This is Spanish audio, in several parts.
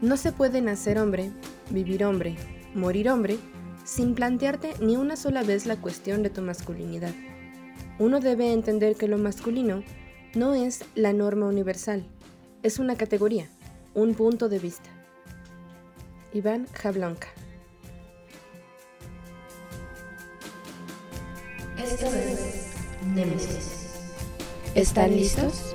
No se puede nacer hombre, vivir hombre, morir hombre, sin plantearte ni una sola vez la cuestión de tu masculinidad. Uno debe entender que lo masculino no es la norma universal, es una categoría, un punto de vista. Iván Jablonka Esto es Nemesis. ¿Están listos?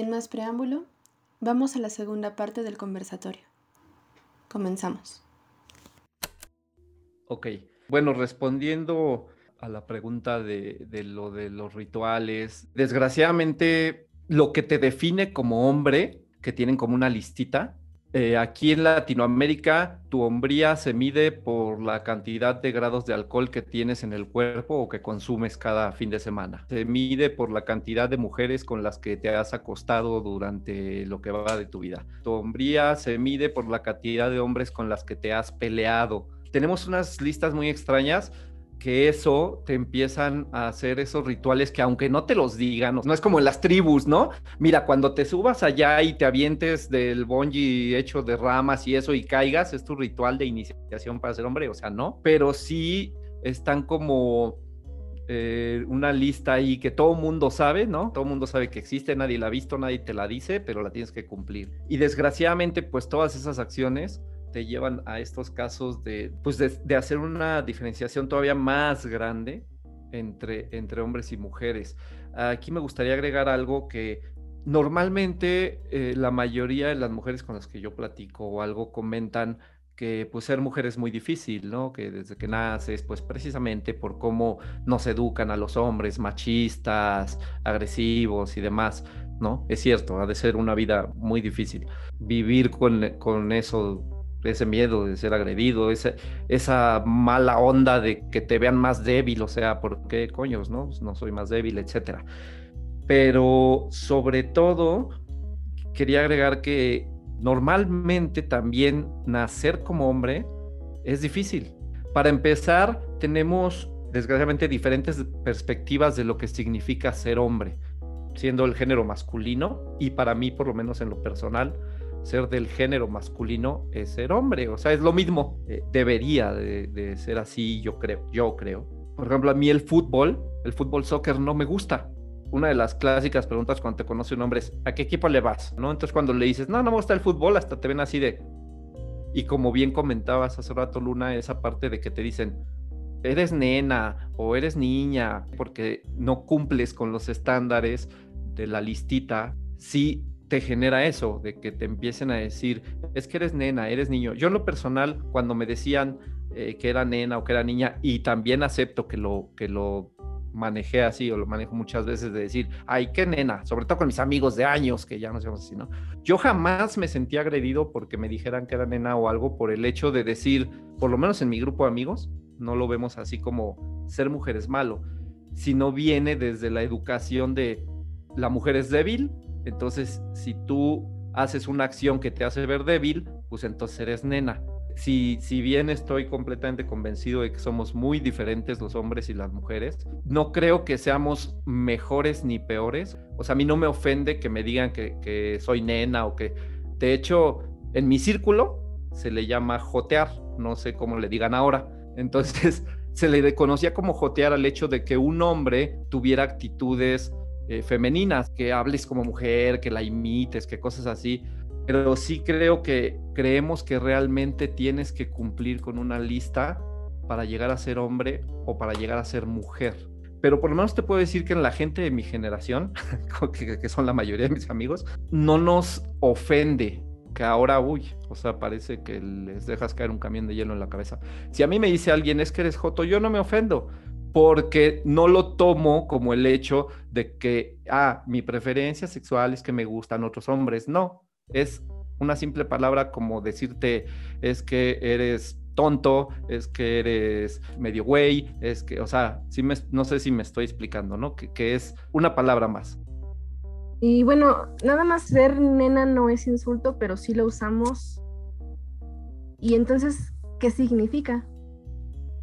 Sin más preámbulo, vamos a la segunda parte del conversatorio. Comenzamos. Ok, bueno, respondiendo a la pregunta de, de, lo de los rituales, desgraciadamente lo que te define como hombre, que tienen como una listita, eh, aquí en Latinoamérica, tu hombría se mide por la cantidad de grados de alcohol que tienes en el cuerpo o que consumes cada fin de semana. Se mide por la cantidad de mujeres con las que te has acostado durante lo que va de tu vida. Tu hombría se mide por la cantidad de hombres con las que te has peleado. Tenemos unas listas muy extrañas que eso te empiezan a hacer esos rituales que aunque no te los digan, no es como en las tribus, ¿no? Mira, cuando te subas allá y te avientes del bungee hecho de ramas y eso y caigas, es tu ritual de iniciación para ser hombre, o sea, no, pero sí están como eh, una lista ahí que todo mundo sabe, ¿no? Todo mundo sabe que existe, nadie la ha visto, nadie te la dice, pero la tienes que cumplir. Y desgraciadamente, pues todas esas acciones te llevan a estos casos de, pues de, hacer una diferenciación todavía más grande entre, entre hombres y mujeres. Aquí me gustaría agregar algo que normalmente eh, la mayoría de las mujeres con las que yo platico o algo comentan que pues ser mujer es muy difícil, ¿no? Que desde que naces, pues precisamente por cómo nos educan a los hombres machistas, agresivos y demás, ¿no? Es cierto, ha de ser una vida muy difícil. Vivir con, con eso ese miedo de ser agredido, esa, esa mala onda de que te vean más débil, o sea, ¿por qué coños, no? Pues no soy más débil, etcétera. Pero sobre todo, quería agregar que normalmente también nacer como hombre es difícil. Para empezar, tenemos desgraciadamente diferentes perspectivas de lo que significa ser hombre, siendo el género masculino y para mí, por lo menos en lo personal, ser del género masculino es ser hombre, o sea, es lo mismo, eh, debería de, ser así, yo creo, yo creo. Por ejemplo, a mí el fútbol, el fútbol soccer no me gusta. Una de las clásicas preguntas cuando te conoce un hombre es, ¿a qué equipo le vas? ¿No? Entonces cuando le dices, no, no me gusta el fútbol, hasta te ven así de... Y como bien comentabas hace rato, Luna, esa parte de que te dicen, eres nena o eres niña, porque no cumples con los estándares de la listita, sí te genera eso, de que te empiecen a decir, es que eres nena, eres niño. Yo en lo personal, cuando me decían eh, que era nena o que era niña, y también acepto que lo, que lo manejé así o lo manejo muchas veces de decir, ay, qué nena, sobre todo con mis amigos de años que ya no sabemos así, ¿no? Yo jamás me sentí agredido porque me dijeran que era nena o algo por el hecho de decir, por lo menos en mi grupo de amigos, no lo vemos así como ser mujer es malo, sino viene desde la educación de la mujer es débil, entonces, si tú haces una acción que te hace ver débil, pues entonces eres nena. Si, si bien estoy completamente convencido de que somos muy diferentes los hombres y las mujeres, no creo que seamos mejores ni peores. O sea, a mí no me ofende que me digan que, soy nena o que... De hecho, en mi círculo se le llama jotear, no sé cómo le digan ahora. Entonces, se le conocía como jotear al hecho de que un hombre tuviera actitudes eh, femeninas, que hables como mujer, que la imites, que cosas así. Pero sí creo que creemos que realmente tienes que cumplir con una lista para llegar a ser hombre o para llegar a ser mujer. Pero por lo menos te puedo decir que en la gente de mi generación, que, que son la mayoría de mis amigos, no nos ofende que ahora, uy, o sea, parece que les dejas caer un camión de hielo en la cabeza. Si a mí me dice alguien es que eres joto, yo no me ofendo, porque no lo tomo como el hecho de que, ah, mi preferencia sexual es que me gustan otros hombres. No, es una simple palabra como decirte es que eres tonto, es que eres medio güey, es que, o sea, me, no sé si me estoy explicando, ¿no? Que, que es una palabra más. Y bueno, nada más ser nena no es insulto, pero sí lo usamos. Y entonces, ¿qué significa?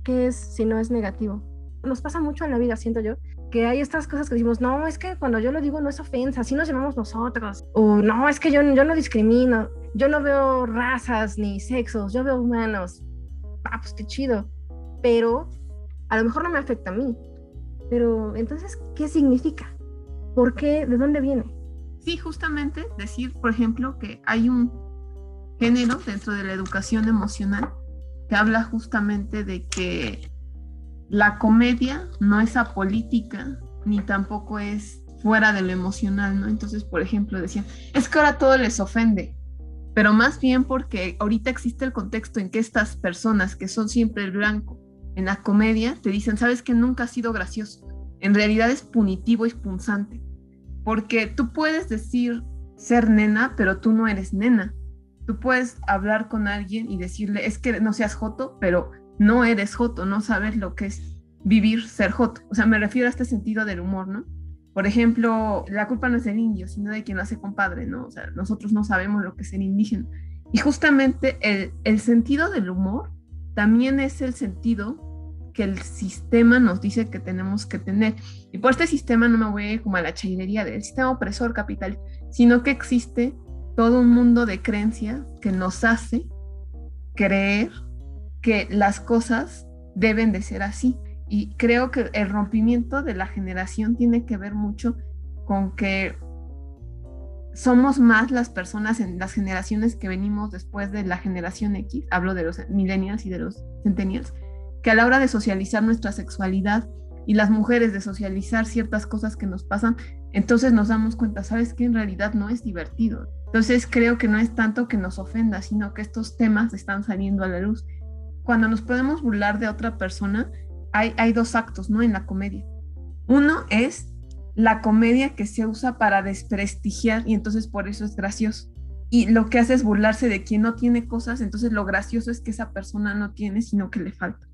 ¿Qué es si no es negativo? Nos pasa mucho en la vida, siento yo, que hay estas cosas que decimos, no, es que cuando yo lo digo no es ofensa, así nos llamamos nosotros. O no, es que yo, yo no discrimino, yo no veo razas ni sexos, yo veo humanos. Ah, pues qué chido. Pero a lo mejor no me afecta a mí. Pero entonces, ¿qué significa? ¿Por qué? ¿De dónde viene? Sí, justamente decir, por ejemplo, que hay un género dentro de la educación emocional que habla justamente de que la comedia no es apolítica ni tampoco es fuera de lo emocional, ¿no? Entonces, por ejemplo, decían, es que ahora todo les ofende, pero más bien porque ahorita existe el contexto en que estas personas que son siempre el blanco en la comedia te dicen, sabes que nunca ha sido gracioso, en realidad es punitivo y punzante, porque tú puedes decir ser nena, pero tú no eres nena. Tú puedes hablar con alguien y decirle, es que no seas joto, pero no eres joto, no sabes lo que es vivir ser joto. O sea, me refiero a este sentido del humor, ¿no? Por ejemplo, la culpa no es del indio, sino de quien lo hace compadre, ¿no? O sea, nosotros no sabemos lo que es ser indígena. Y justamente el, sentido del humor también es el sentido que el sistema nos dice que tenemos que tener. Y por este sistema no me voy como a la chainería del sistema opresor capital, sino que existe todo un mundo de creencias que nos hace creer que las cosas deben de ser así. Y creo que el rompimiento de la generación tiene que ver mucho con que somos más las personas en las generaciones que venimos después de la generación X, hablo de los millennials y de los centennials, que a la hora de socializar nuestra sexualidad y las mujeres de socializar ciertas cosas que nos pasan, entonces nos damos cuenta, sabes que en realidad no es divertido. Entonces creo que no es tanto que nos ofenda, sino que estos temas están saliendo a la luz cuando nos podemos burlar de otra persona, hay, hay dos actos, ¿no? En la comedia. Uno es la comedia que se usa para desprestigiar y entonces por eso es gracioso. Y lo que hace es burlarse de quien no tiene cosas, entonces lo gracioso es que esa persona no tiene, sino que le falta.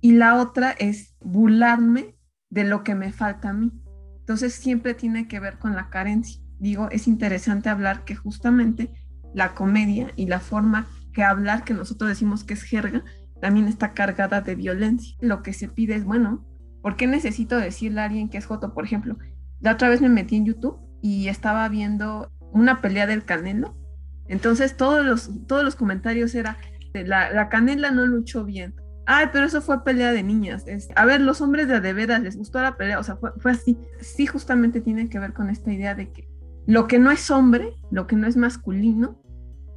Y la otra es burlarme de lo que me falta a mí. Entonces siempre tiene que ver con la carencia. Digo, es interesante hablar que justamente la comedia y la forma que hablar que nosotros decimos que es jerga también está cargada de violencia. Lo que se pide es, bueno, ¿por qué necesito decirle a alguien que es Joto? Por ejemplo, la otra vez me metí en YouTube y estaba viendo una pelea del Canelo. Entonces todos los, todos los comentarios era, la, la Canela no luchó bien. Ay, pero eso fue pelea de niñas. a ver, los hombres de de les gustó la pelea, o sea, fue, fue así. Sí, justamente tiene que ver con esta idea de que lo que no es hombre, lo que no es masculino,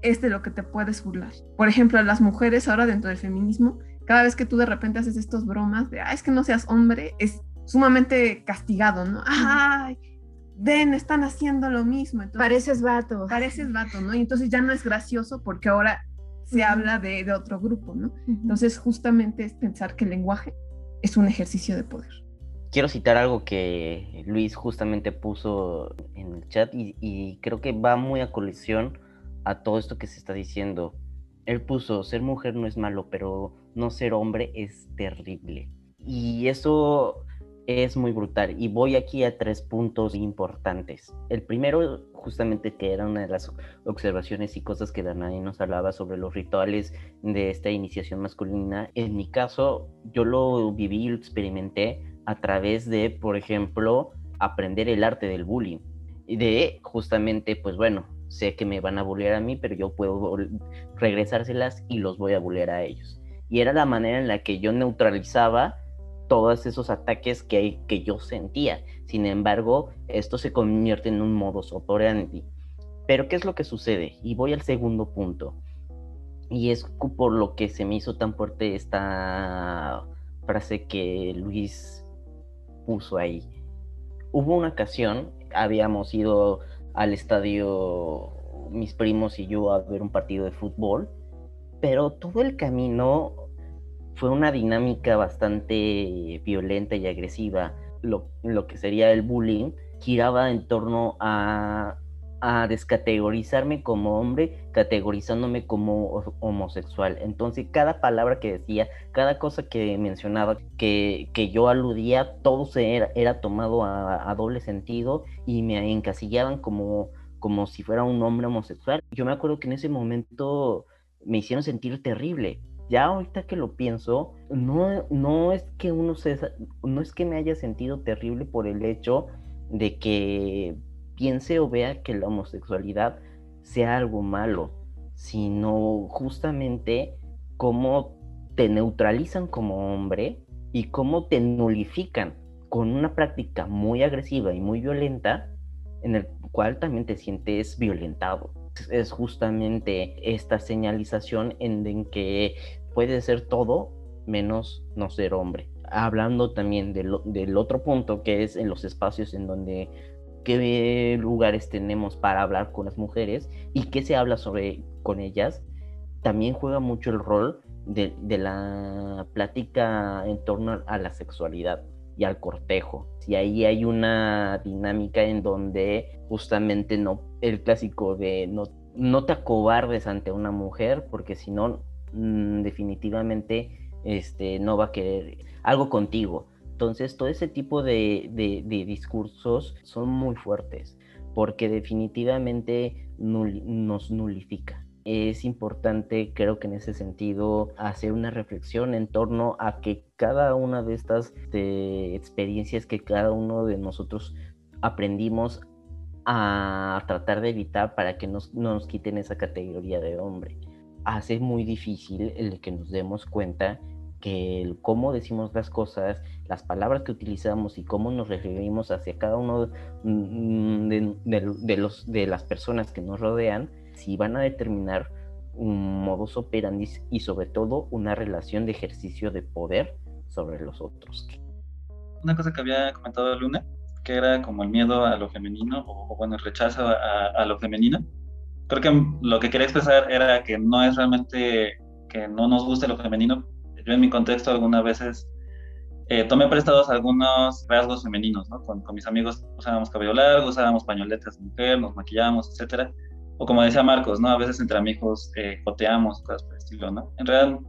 es de lo que te puedes burlar. Por ejemplo, las mujeres ahora dentro del feminismo, cada vez que tú de repente haces estos bromas de, es que no seas hombre, es sumamente castigado, ¿no? Ay, ven, están haciendo lo mismo. pareces vato. Pareces vato, ¿no? Y entonces ya no es gracioso porque ahora se habla de, de, otro grupo, ¿no? Entonces justamente es pensar que el lenguaje es un ejercicio de poder. Quiero citar algo que Luis justamente puso en el chat y, y creo que va muy a colisión a todo esto que se está diciendo. Él puso, ser mujer no es malo, pero no ser hombre es terrible. Y eso es muy brutal. Y voy aquí a tres puntos importantes. El primero, justamente que era una de las observaciones y cosas que Danae nos hablaba sobre los rituales de esta iniciación masculina. En mi caso, yo lo viví y lo experimenté a través de, por ejemplo, aprender el arte del bullying. Y de justamente, pues bueno, sé que me van a bullear a mí, pero yo puedo regresárselas y los voy a bullear a ellos. Y era la manera en la que yo neutralizaba todos esos ataques que, que yo sentía. Sin embargo, esto se convierte en un modo operandi. Pero ¿qué es lo que sucede? Y voy al segundo punto. Y es por lo que se me hizo tan fuerte esta frase que Luis puso ahí. Hubo una ocasión, habíamos ido al estadio mis primos y yo a ver un partido de fútbol, pero todo el camino fue una dinámica bastante violenta y agresiva. Lo, lo que sería el bullying giraba en torno a a descategorizarme como hombre, categorizándome como homosexual. Entonces, cada palabra que decía, cada cosa que mencionaba, que, que yo aludía, todo se era, tomado a, doble sentido y me encasillaban como, como si fuera un hombre homosexual. Yo me acuerdo que en ese momento me hicieron sentir terrible. Ya ahorita que lo pienso, no, no es que uno se, no es que me haya sentido terrible por el hecho de que piense o vea que la homosexualidad sea algo malo, sino justamente cómo te neutralizan como hombre y cómo te nulifican con una práctica muy agresiva y muy violenta en el cual también te sientes violentado. Es justamente esta señalización en, que puede ser todo menos no ser hombre. Hablando también del otro punto que es en los espacios en donde qué lugares tenemos para hablar con las mujeres y qué se habla sobre con ellas, también juega mucho el rol de, la plática en torno a la sexualidad y al cortejo. Y ahí hay una dinámica en donde justamente no, el clásico de no, no te acobardes ante una mujer, porque si no, mm, definitivamente este, no va a querer algo contigo. Entonces, todo ese tipo de, discursos son muy fuertes porque definitivamente nos nulifica. Es importante, creo que en ese sentido, hacer una reflexión en torno a que cada una de estas experiencias que cada uno de nosotros aprendimos a tratar de evitar para que no nos quiten esa categoría de hombre. Hace muy difícil el que nos demos cuenta que el cómo decimos las cosas, las palabras que utilizamos y cómo nos referimos hacia cada uno mm, de, los, de las personas que nos rodean, si van a determinar un modus operandi y sobre todo una relación de ejercicio de poder sobre los otros. Una cosa que había comentado Luna, que era como el miedo a lo femenino o, bueno, el rechazo a, a lo femenino. Creo que lo que quería expresar era que no es realmente que no nos guste lo femenino, yo en mi contexto algunas veces eh, tomé prestados algunos rasgos femeninos, ¿no? Con, con, mis amigos usábamos cabello largo, usábamos pañoletas de mujer, nos maquillábamos, etcétera. O como decía Marcos, ¿no? A veces entre amigos eh, joteamos, cosas por el estilo, ¿no? En realidad,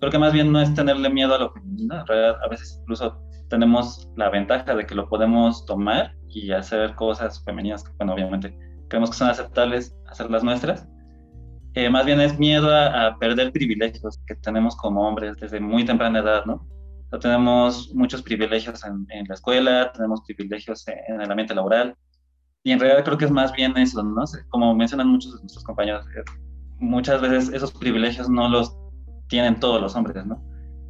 creo que más bien no es tenerle miedo a lo femenino, en realidad a veces incluso tenemos la ventaja de que lo podemos tomar y hacer cosas femeninas que, bueno, obviamente creemos que son aceptables, hacerlas nuestras, eh, más bien es miedo a, perder privilegios que tenemos como hombres desde muy temprana edad, ¿no? tenemos muchos privilegios en, la escuela, tenemos privilegios en el ambiente laboral, y en realidad creo que es más bien eso, ¿no? Como mencionan muchos de nuestros compañeros, eh, muchas veces esos privilegios no los tienen todos los hombres, ¿no?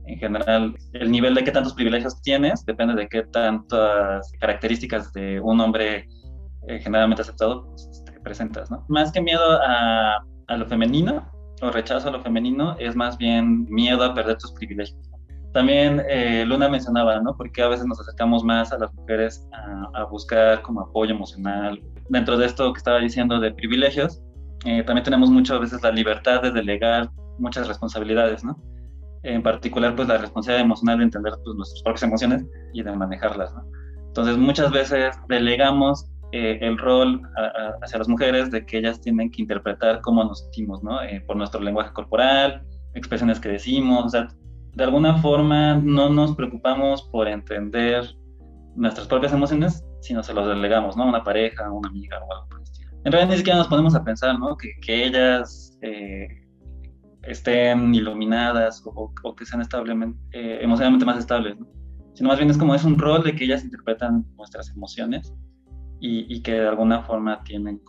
En general, el nivel de qué tantos privilegios tienes depende de qué tantas características de un hombre eh, generalmente aceptado pues, este, presentas, ¿no? Más que miedo a a lo femenino o rechazo a lo femenino es más bien miedo a perder tus privilegios. También eh, Luna mencionaba, ¿no? Porque a veces nos acercamos más a las mujeres a, buscar como apoyo emocional. Dentro de esto que estaba diciendo de privilegios, eh, también tenemos muchas veces la libertad de delegar muchas responsabilidades, ¿no? En particular, pues la responsabilidad emocional de entender pues, nuestras propias emociones y de manejarlas, ¿no? Entonces, muchas veces delegamos eh, el rol hacia las mujeres de que ellas tienen que interpretar cómo nos sentimos, ¿no? Eh, por nuestro lenguaje corporal, expresiones que decimos, o sea, de alguna forma no nos preocupamos por entender nuestras propias emociones, sino se los delegamos, ¿no? A una pareja, a una amiga o algo por el estilo. En realidad ni siquiera nos ponemos a pensar, ¿no? Que, que ellas eh, estén iluminadas o, que sean establemente, emocionalmente más estables, ¿no? Sino más bien es como es un rol de que ellas interpretan nuestras emociones y, que de alguna forma tienen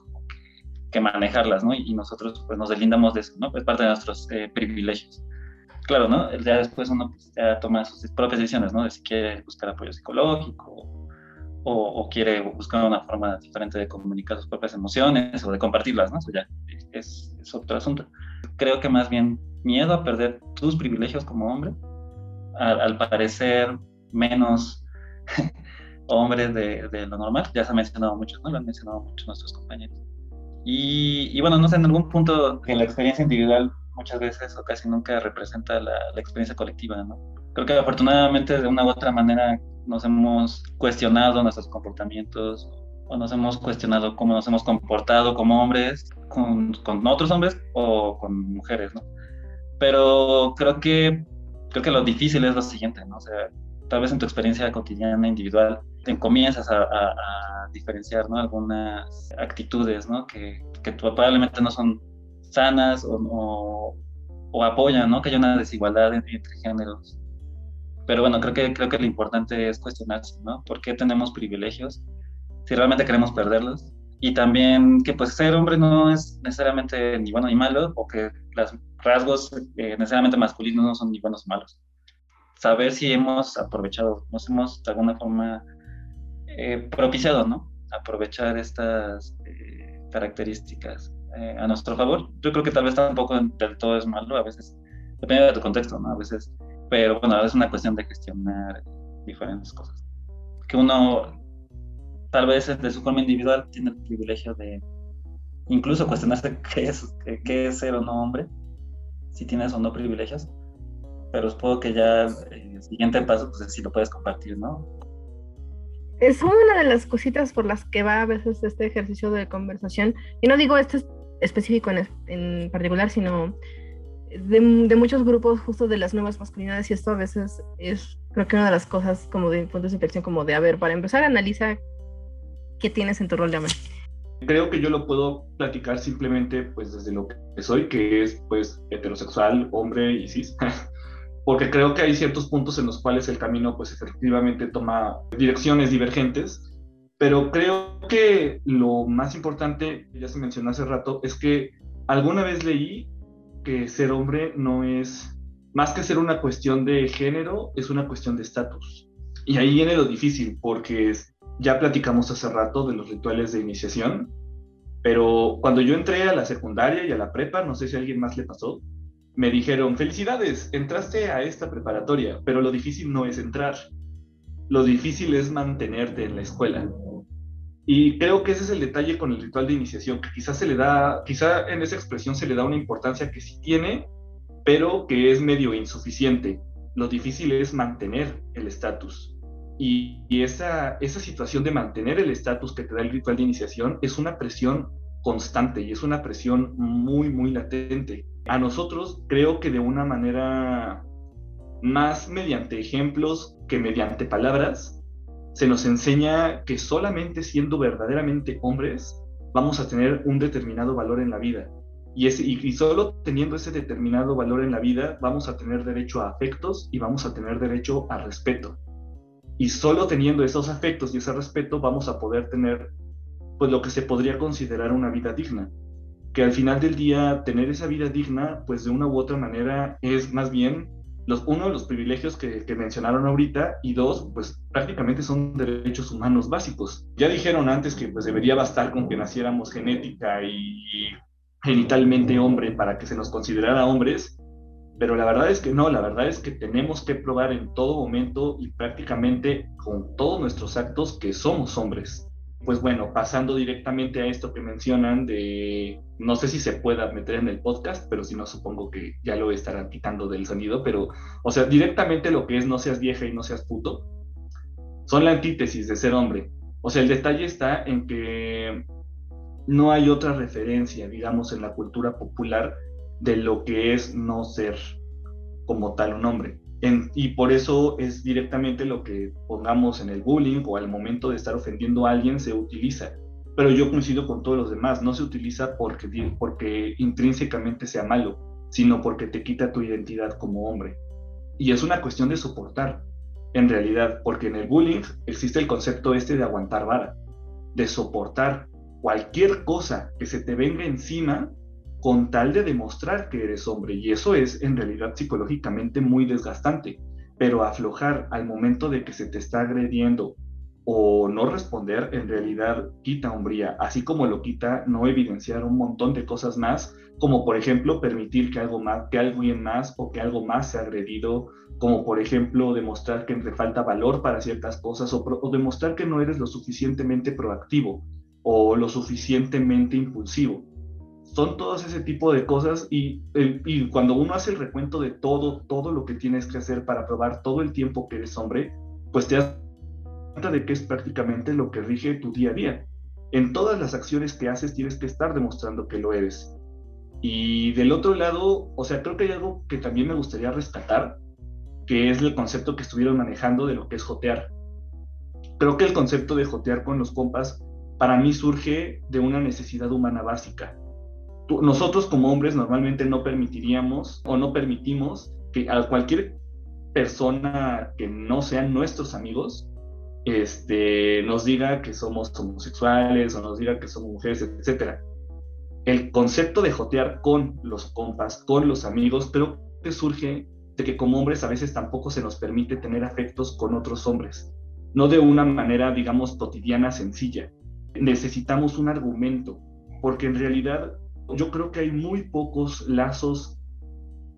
que, manejarlas, ¿no? Y, nosotros pues nos deslindamos de eso, ¿no? Es parte de nuestros eh, privilegios. Claro, ¿no? Ya después uno pues, ya toma sus propias decisiones, ¿no? De si quiere buscar apoyo psicológico o, quiere buscar una forma diferente de comunicar sus propias emociones o de compartirlas, ¿no? Eso ya es, es otro asunto. Creo que más bien miedo a perder tus privilegios como hombre, al, al parecer menos hombres de, de, lo normal, ya se ha mencionado mucho, ¿no? Lo han mencionado muchos nuestros compañeros. Y, bueno, no sé, en algún punto en la experiencia individual muchas veces o casi nunca representa la, la experiencia colectiva, ¿no? Creo que afortunadamente de una u otra manera nos hemos cuestionado nuestros comportamientos o nos hemos cuestionado cómo nos hemos comportado como hombres con, con otros hombres o con mujeres, ¿no? Pero creo que, creo que lo difícil es lo siguiente, ¿no? O sea, tal vez en tu experiencia cotidiana, individual, te comienzas a, a, diferenciar, ¿no? Algunas actitudes, ¿no? Que, que probablemente no son sanas o, o, o, apoyan, ¿no? Que haya una desigualdad entre, entre géneros. Pero bueno, creo que, creo que lo importante es cuestionarse, ¿no? ¿Por qué tenemos privilegios? Si realmente queremos perderlos. Y también que pues ser hombre no es necesariamente ni bueno ni malo, o que los rasgos eh, necesariamente masculinos no son ni buenos ni malos. Saber si hemos aprovechado, nos hemos de alguna forma eh, propiciado, ¿no? Aprovechar estas eh, características eh, a nuestro favor. Yo creo que tal vez tampoco del todo es malo, a veces depende de tu contexto, ¿no? A veces pero bueno, es una cuestión de gestionar diferentes cosas. Que uno, tal vez de su forma individual, tiene el privilegio de incluso cuestionarse qué es, qué es ser o no hombre, si tienes o no privilegios, pero supongo que ya el siguiente paso, pues si lo puedes compartir, ¿no? Es una de las cositas por las que va a veces este ejercicio de conversación, y no digo este específico en, en particular, sino de, muchos grupos justo de las nuevas masculinidades y esto a veces es creo que una de las cosas como de puntos de inflexión como de a ver para empezar analiza qué tienes en tu rol de hombre creo que yo lo puedo platicar simplemente pues desde lo que soy que es pues heterosexual hombre y cis porque creo que hay ciertos puntos en los cuales el camino pues efectivamente toma direcciones divergentes pero creo que lo más importante ya se mencionó hace rato es que alguna vez leí que ser hombre no es, más que ser una cuestión de género, es una cuestión de estatus. Y ahí viene lo difícil, porque ya platicamos hace rato de los rituales de iniciación, pero cuando yo entré a la secundaria y a la prepa, no sé si a alguien más le pasó, me dijeron, felicidades, entraste a esta preparatoria, pero lo difícil no es entrar, lo difícil es mantenerte en la escuela. Y creo que ese es el detalle con el ritual de iniciación, que quizás se le da, quizá en esa expresión se le da una importancia que sí tiene, pero que es medio insuficiente. Lo difícil es mantener el estatus. Y, esa, esa situación de mantener el estatus que te da el ritual de iniciación es una presión constante y es una presión muy, muy latente. A nosotros creo que de una manera más mediante ejemplos que mediante palabras, se nos enseña que solamente siendo verdaderamente hombres vamos a tener un determinado valor en la vida. Y, y, solo teniendo ese determinado valor en la vida vamos a tener derecho a afectos y vamos a tener derecho a respeto. Y solo teniendo esos afectos y ese respeto vamos a poder tener pues lo que se podría considerar una vida digna. Que al final del día tener esa vida digna pues de una u otra manera es más bien los, uno, los privilegios que, mencionaron ahorita, y dos, pues prácticamente son derechos humanos básicos. Ya dijeron antes que pues debería bastar con que naciéramos genética y, genitalmente hombre para que se nos considerara hombres, pero la verdad es que no, la verdad es que tenemos que probar en todo momento y prácticamente con todos nuestros actos que somos hombres pues bueno, pasando directamente a esto que mencionan de, no sé si se pueda meter en el podcast, pero si no, supongo que ya lo estarán quitando del sonido, pero, o sea, directamente lo que es no seas vieja y no seas puto, son la antítesis de ser hombre. O sea, el detalle está en que no hay otra referencia, digamos, en la cultura popular de lo que es no ser como tal un hombre y por eso es directamente lo que pongamos en el bullying o al momento de estar ofendiendo a alguien se utiliza. Pero yo coincido con todos los demás, no se utiliza porque, porque intrínsecamente sea malo, sino porque te quita tu identidad como hombre. Y es una cuestión de soportar, en realidad, porque en el bullying existe el concepto este de aguantar vara, de soportar cualquier cosa que se te venga encima con tal de demostrar que eres hombre. Y eso es en realidad psicológicamente muy desgastante. Pero aflojar al momento de que se te está agrediendo o no responder, en realidad quita hombría, así como lo quita no evidenciar un montón de cosas más, como por ejemplo permitir que algo más, que alguien más o que algo más sea agredido, como por ejemplo demostrar que te falta valor para ciertas cosas o, o demostrar que no eres lo suficientemente proactivo o lo suficientemente impulsivo. Son todos ese tipo de cosas y, cuando uno hace el recuento de todo, todo lo que tienes que hacer para probar todo el tiempo que eres hombre, pues te das cuenta de que es prácticamente lo que rige tu día a día. En todas las acciones que haces tienes que estar demostrando que lo eres. Y del otro lado, o sea, creo que hay algo que también me gustaría rescatar, que es el concepto que estuvieron manejando de lo que es jotear. Creo que el concepto de jotear con los compas para mí surge de una necesidad humana básica. Nosotros como hombres normalmente no permitiríamos o no permitimos que a cualquier persona que no sean nuestros amigos este, nos diga que somos homosexuales o nos diga que somos mujeres, etc. El concepto de jotear con los compas, con los amigos, creo que surge de que como hombres a veces tampoco se nos permite tener afectos con otros hombres, no de una manera, digamos, cotidiana, sencilla. Necesitamos un argumento, porque en realidad yo creo que hay muy pocos lazos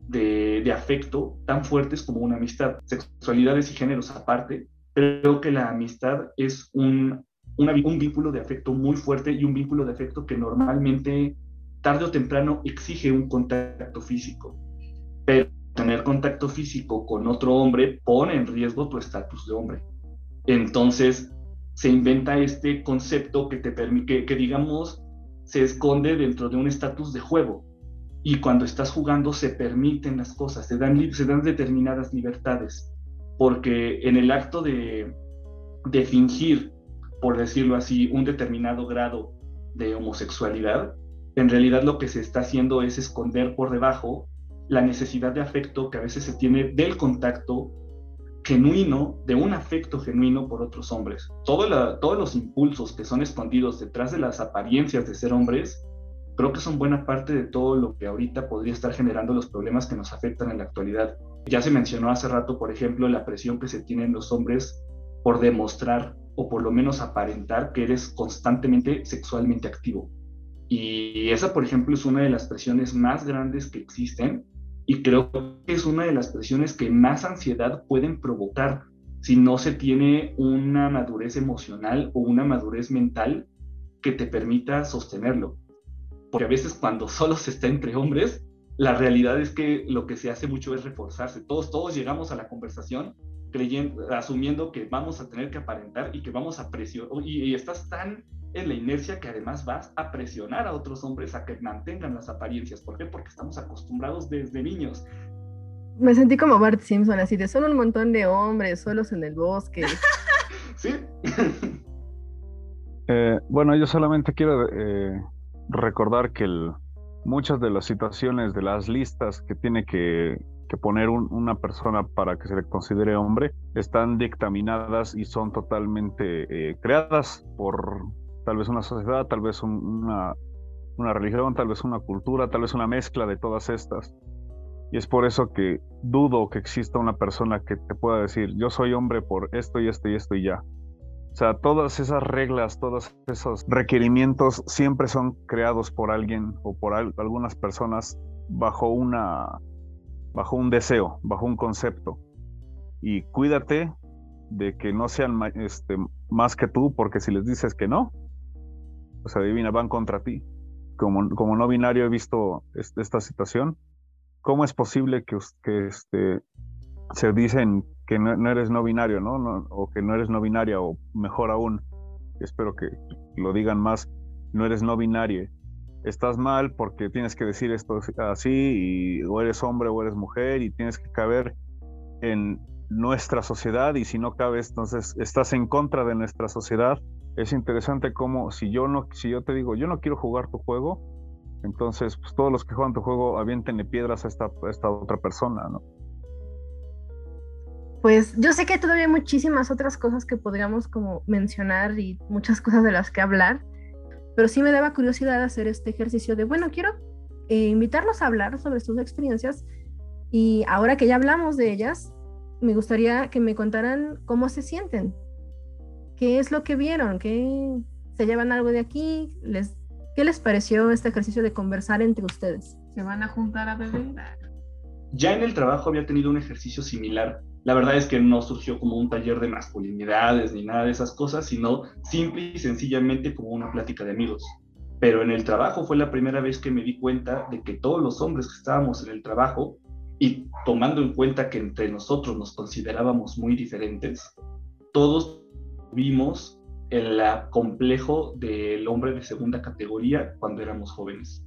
de, afecto tan fuertes como una amistad. Sexualidades y géneros aparte, creo que la amistad es un, un vínculo de afecto muy fuerte y un vínculo de afecto que normalmente tarde o temprano exige un contacto físico. Pero tener contacto físico con otro hombre pone en riesgo tu estatus de hombre. Entonces se inventa este concepto que te permite, que, digamos se esconde dentro de un estatus de juego. Y cuando estás jugando se permiten las cosas, se dan, se dan determinadas libertades. Porque en el acto de, de fingir, por decirlo así, un determinado grado de homosexualidad, en realidad lo que se está haciendo es esconder por debajo la necesidad de afecto que a veces se tiene del contacto genuino, de un afecto genuino por otros hombres. Todo todos los impulsos que son escondidos detrás de las apariencias de ser hombres, creo que son buena parte de todo lo que ahorita podría estar generando los problemas que nos afectan en la actualidad. Ya se mencionó hace rato, por ejemplo, la presión que se tiene en los hombres por demostrar o por lo menos aparentar que eres constantemente sexualmente activo. Y esa, por ejemplo, es una de las presiones más grandes que existen y creo que es una de las presiones que más ansiedad pueden provocar si no se tiene una madurez emocional o una madurez mental que te permita sostenerlo. Porque a veces cuando solo se está entre hombres, la realidad es que lo que se hace mucho es reforzarse. Todos, todos llegamos a la conversación creyendo, asumiendo que vamos a tener que aparentar y que vamos a presionar. Y, y estás tan en la inercia que además vas a presionar a otros hombres a que mantengan las apariencias. ¿Por qué? Porque estamos acostumbrados desde niños. Me sentí como Bart Simpson, así de solo un montón de hombres solos en el bosque. sí. Eh, bueno, yo solamente quiero eh, recordar que muchas de las situaciones de las listas que tiene que, poner una persona para que se le considere hombre están dictaminadas y son totalmente eh, creadas por tal vez una sociedad, tal vez una religión, tal vez una cultura, tal vez una mezcla de todas estas. Y es por eso que dudo que exista una persona que te pueda decir, yo soy hombre por esto y esto y esto y ya. O sea, todas esas reglas, todos esos requerimientos siempre son creados por alguien o por algunas personas bajo una bajo un deseo, bajo un concepto. Y cuídate de que no sean este, más que tú, porque si les dices que no, pues adivina, van contra ti. Como, como no binario he visto esta situación. ¿Cómo es posible que, que este, se dicen que no, eres no binario, ¿no? O que no eres no binaria, o mejor aún, espero que lo digan más, no eres no binario. Estás mal porque tienes que decir esto así, y, o eres hombre o eres mujer, y tienes que caber en nuestra sociedad, y si no cabes, entonces estás en contra de nuestra sociedad es interesante como si yo no, si yo te digo, yo no quiero jugar tu juego, entonces pues, todos los que juegan tu juego avientenle piedras a esta, esta otra persona, ¿no? Pues yo sé que todavía hay muchísimas otras cosas que podríamos como mencionar y muchas cosas de las que hablar, pero sí me daba curiosidad hacer este ejercicio de, bueno, quiero eh, invitarlos a hablar sobre sus experiencias y ahora que ya hablamos de ellas, me gustaría que me contaran cómo se sienten, ¿Qué es lo que vieron? ¿Qué se llevan algo de aquí? ¿Les, ¿Qué les pareció este ejercicio de conversar entre ustedes? ¿Se van a juntar a beber? Ya en el trabajo había tenido un ejercicio similar. La verdad es que no surgió como un taller de masculinidades ni nada de esas cosas, sino simple y sencillamente como una plática de amigos. Pero en el trabajo fue la primera vez que me di cuenta de que todos los hombres que estábamos en el trabajo y tomando en cuenta que entre nosotros nos considerábamos muy diferentes, todos vimos el complejo del hombre de segunda categoría cuando éramos jóvenes.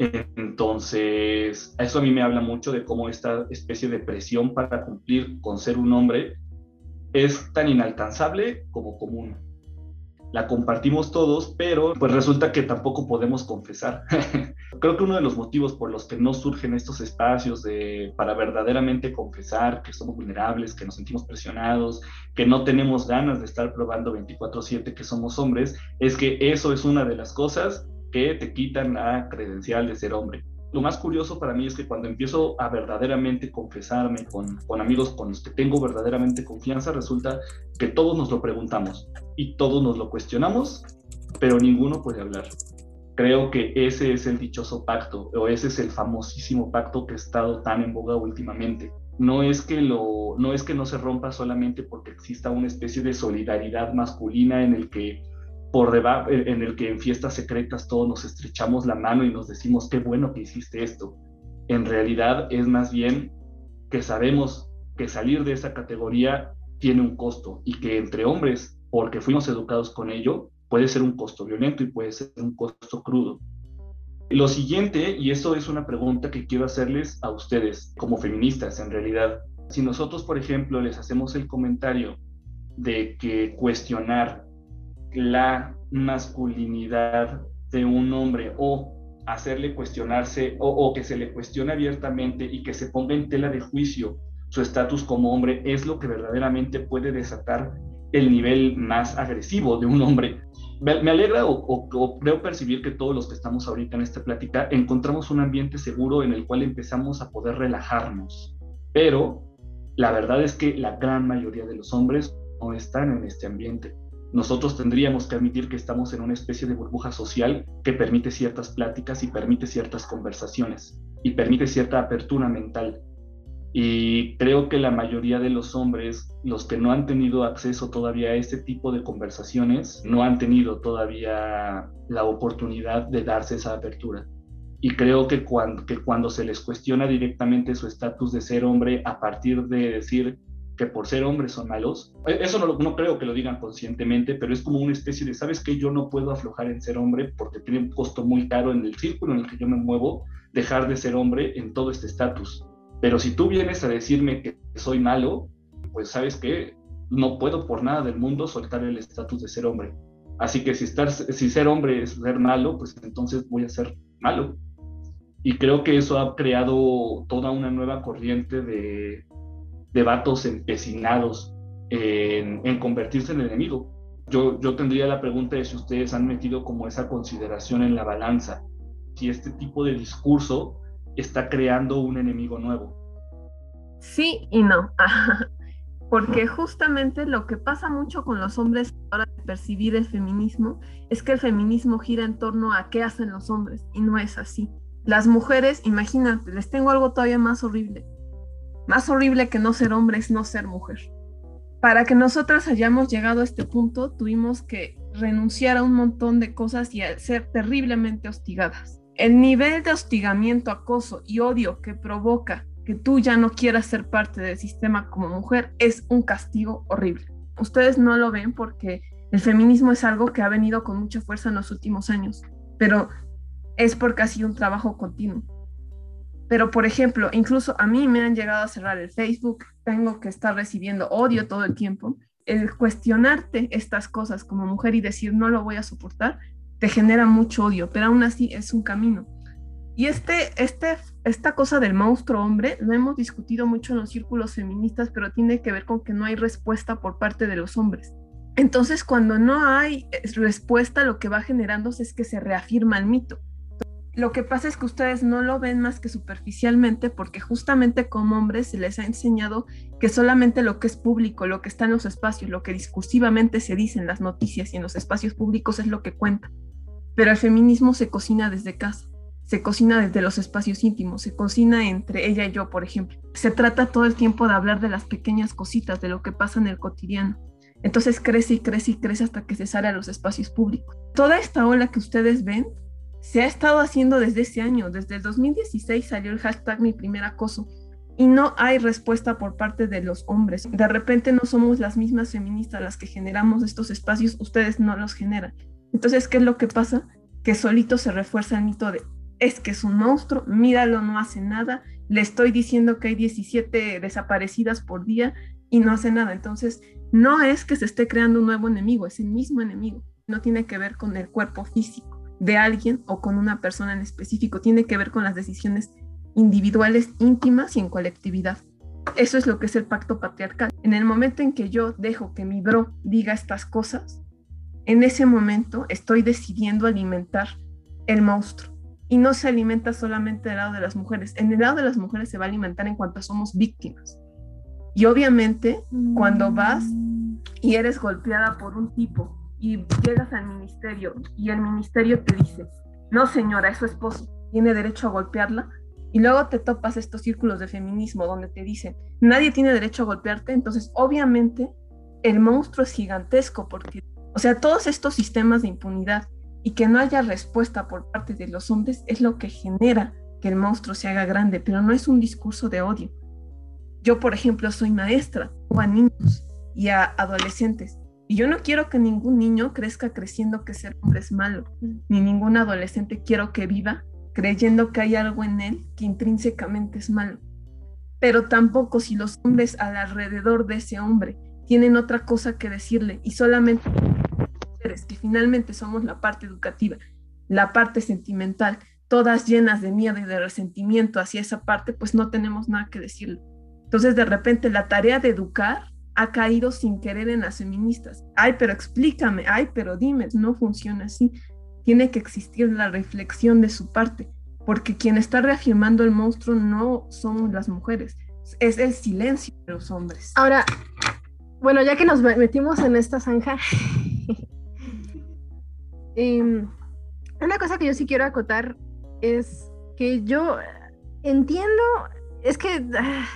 Entonces, eso a mí me habla mucho de cómo esta especie de presión para cumplir con ser un hombre es tan inalcanzable como común. La compartimos todos, pero pues resulta que tampoco podemos confesar. Creo que uno de los motivos por los que no surgen estos espacios de, para verdaderamente confesar que somos vulnerables, que nos sentimos presionados, que no tenemos ganas de estar probando 24/7 que somos hombres, es que eso es una de las cosas que te quitan la credencial de ser hombre. Lo más curioso para mí es que cuando empiezo a verdaderamente confesarme con, con amigos con los que tengo verdaderamente confianza, resulta que todos nos lo preguntamos y todos nos lo cuestionamos, pero ninguno puede hablar. Creo que ese es el dichoso pacto, o ese es el famosísimo pacto que ha estado tan en boga últimamente. No es que, lo, no, es que no se rompa solamente porque exista una especie de solidaridad masculina en el que por debajo, en el que en fiestas secretas todos nos estrechamos la mano y nos decimos qué bueno que hiciste esto. En realidad es más bien que sabemos que salir de esa categoría tiene un costo y que entre hombres, porque fuimos educados con ello, puede ser un costo violento y puede ser un costo crudo. Lo siguiente, y eso es una pregunta que quiero hacerles a ustedes como feministas en realidad, si nosotros, por ejemplo, les hacemos el comentario de que cuestionar la masculinidad de un hombre o hacerle cuestionarse o, que se le cuestione abiertamente y que se ponga en tela de juicio su estatus como hombre es lo que verdaderamente puede desatar el nivel más agresivo de un hombre. Me, alegra o, creo percibir que todos los que estamos ahorita en esta plática encontramos un ambiente seguro en el cual empezamos a poder relajarnos. Pero la verdad es que la gran mayoría de los hombres no están en este ambiente nosotros tendríamos que admitir que estamos en una especie de burbuja social que permite ciertas pláticas y permite ciertas conversaciones y permite cierta apertura mental. Y creo que la mayoría de los hombres, los que no han tenido acceso todavía a este tipo de conversaciones, no han tenido todavía la oportunidad de darse esa apertura. Y creo que cuando, que cuando se les cuestiona directamente su estatus de ser hombre a partir de decir que por ser hombres son malos. E, eso no, no creo que lo digan conscientemente, pero es como una especie de, ¿sabes qué? Yo no puedo aflojar en ser hombre porque tiene un costo muy caro en el círculo en el que yo me muevo, dejar de ser hombre en todo este estatus. Pero si tú vienes a decirme que soy malo, pues sabes qué? no puedo por nada del mundo soltar el estatus de ser hombre. Así que si, estar, si ser hombre es ser malo, pues entonces voy a ser malo. Y creo que eso ha creado toda una nueva corriente de, de vatos empecinados en, convertirse en enemigo. Yo, yo tendría la pregunta de si ustedes han metido como esa consideración en la balanza, si este tipo de discurso está creando un enemigo nuevo. Sí y no, porque justamente lo que pasa mucho con los hombres a la hora de percibir el feminismo es que el feminismo gira en torno a qué hacen los hombres y no es así. Las mujeres, imagínate, les tengo algo todavía más horrible. Más horrible que no ser hombre es no ser mujer. Para que nosotras hayamos llegado a este punto, tuvimos que renunciar a un montón de cosas y ser terriblemente hostigadas. El nivel de hostigamiento, acoso y odio que provoca que tú ya no quieras ser parte del sistema como mujer es un castigo horrible. Ustedes no lo ven porque el feminismo es algo que ha venido con mucha fuerza en los últimos años, pero es porque ha sido un trabajo continuo. Pero, por ejemplo, incluso a mí me han llegado a cerrar el Facebook, tengo que estar recibiendo odio todo el tiempo. El cuestionarte estas cosas como mujer y decir no lo voy a soportar, te genera mucho odio, pero aún así es un camino. Y este, este, esta cosa del monstruo hombre lo hemos discutido mucho en los círculos feministas, pero tiene que ver con que no hay respuesta por parte de los hombres. Entonces, cuando no hay respuesta, lo que va generándose es que se reafirma el mito. Lo que pasa es que ustedes no lo ven más que superficialmente porque justamente como hombres se les ha enseñado que solamente lo que es público, lo que está en los espacios, lo que discursivamente se dice en las noticias y en los espacios públicos es lo que cuenta. Pero el feminismo se cocina desde casa, se cocina desde los espacios íntimos, se cocina entre ella y yo, por ejemplo. se trata todo el tiempo de hablar de las pequeñas cositas, de lo que pasa en el cotidiano. Entonces crece y crece y crece hasta que se sale a los espacios públicos. Toda esta ola que ustedes ven se ha estado haciendo desde ese año. Desde el 2016 salió el hashtag mi primer acoso y no hay respuesta por parte de los hombres. De repente no somos las mismas feministas las que generamos estos espacios, ustedes no los generan. Entonces, ¿qué es lo que pasa? Que solito se refuerza el mito de es que es un monstruo, míralo, no hace nada, le estoy diciendo que hay 17 desaparecidas por día y no hace nada. Entonces, no es que se esté creando un nuevo enemigo, es el mismo enemigo. No tiene que ver con el cuerpo físico de alguien o con una persona en específico, tiene que ver con las decisiones individuales, íntimas y en colectividad. Eso es lo que es el pacto patriarcal. En el momento en que yo dejo que mi bro diga estas cosas, en ese momento estoy decidiendo alimentar el monstruo. Y no se alimenta solamente del lado de las mujeres. En el lado de las mujeres se va a alimentar en cuanto somos víctimas. Y obviamente, cuando vas y eres golpeada por un tipo y llegas al ministerio y el ministerio te dice, no señora, es su esposo, tiene derecho a golpearla, y luego te topas estos círculos de feminismo donde te dicen, nadie tiene derecho a golpearte, entonces obviamente el monstruo es gigantesco porque, o sea, todos estos sistemas de impunidad y que no haya respuesta por parte de los hombres es lo que genera que el monstruo se haga grande, pero no es un discurso de odio. Yo, por ejemplo, soy maestra, a niños y a adolescentes, y yo no quiero que ningún niño crezca creciendo que ser hombre es malo, ni ningún adolescente quiero que viva creyendo que hay algo en él que intrínsecamente es malo. Pero tampoco si los hombres al alrededor de ese hombre tienen otra cosa que decirle y solamente que finalmente somos la parte educativa, la parte sentimental, todas llenas de miedo y de resentimiento hacia esa parte, pues no tenemos nada que decirle. Entonces de repente la tarea de educar ha caído sin querer en las feministas. Ay, pero explícame, ay, pero dime, no funciona así tiene que existir la reflexión de su parte, porque quien está reafirmando el monstruo no somos las mujeres, es el silencio de los hombres. Ahora, bueno, ya que nos metimos en esta zanja, em, una cosa que yo sí quiero acotar es que yo entiendo, es que ah,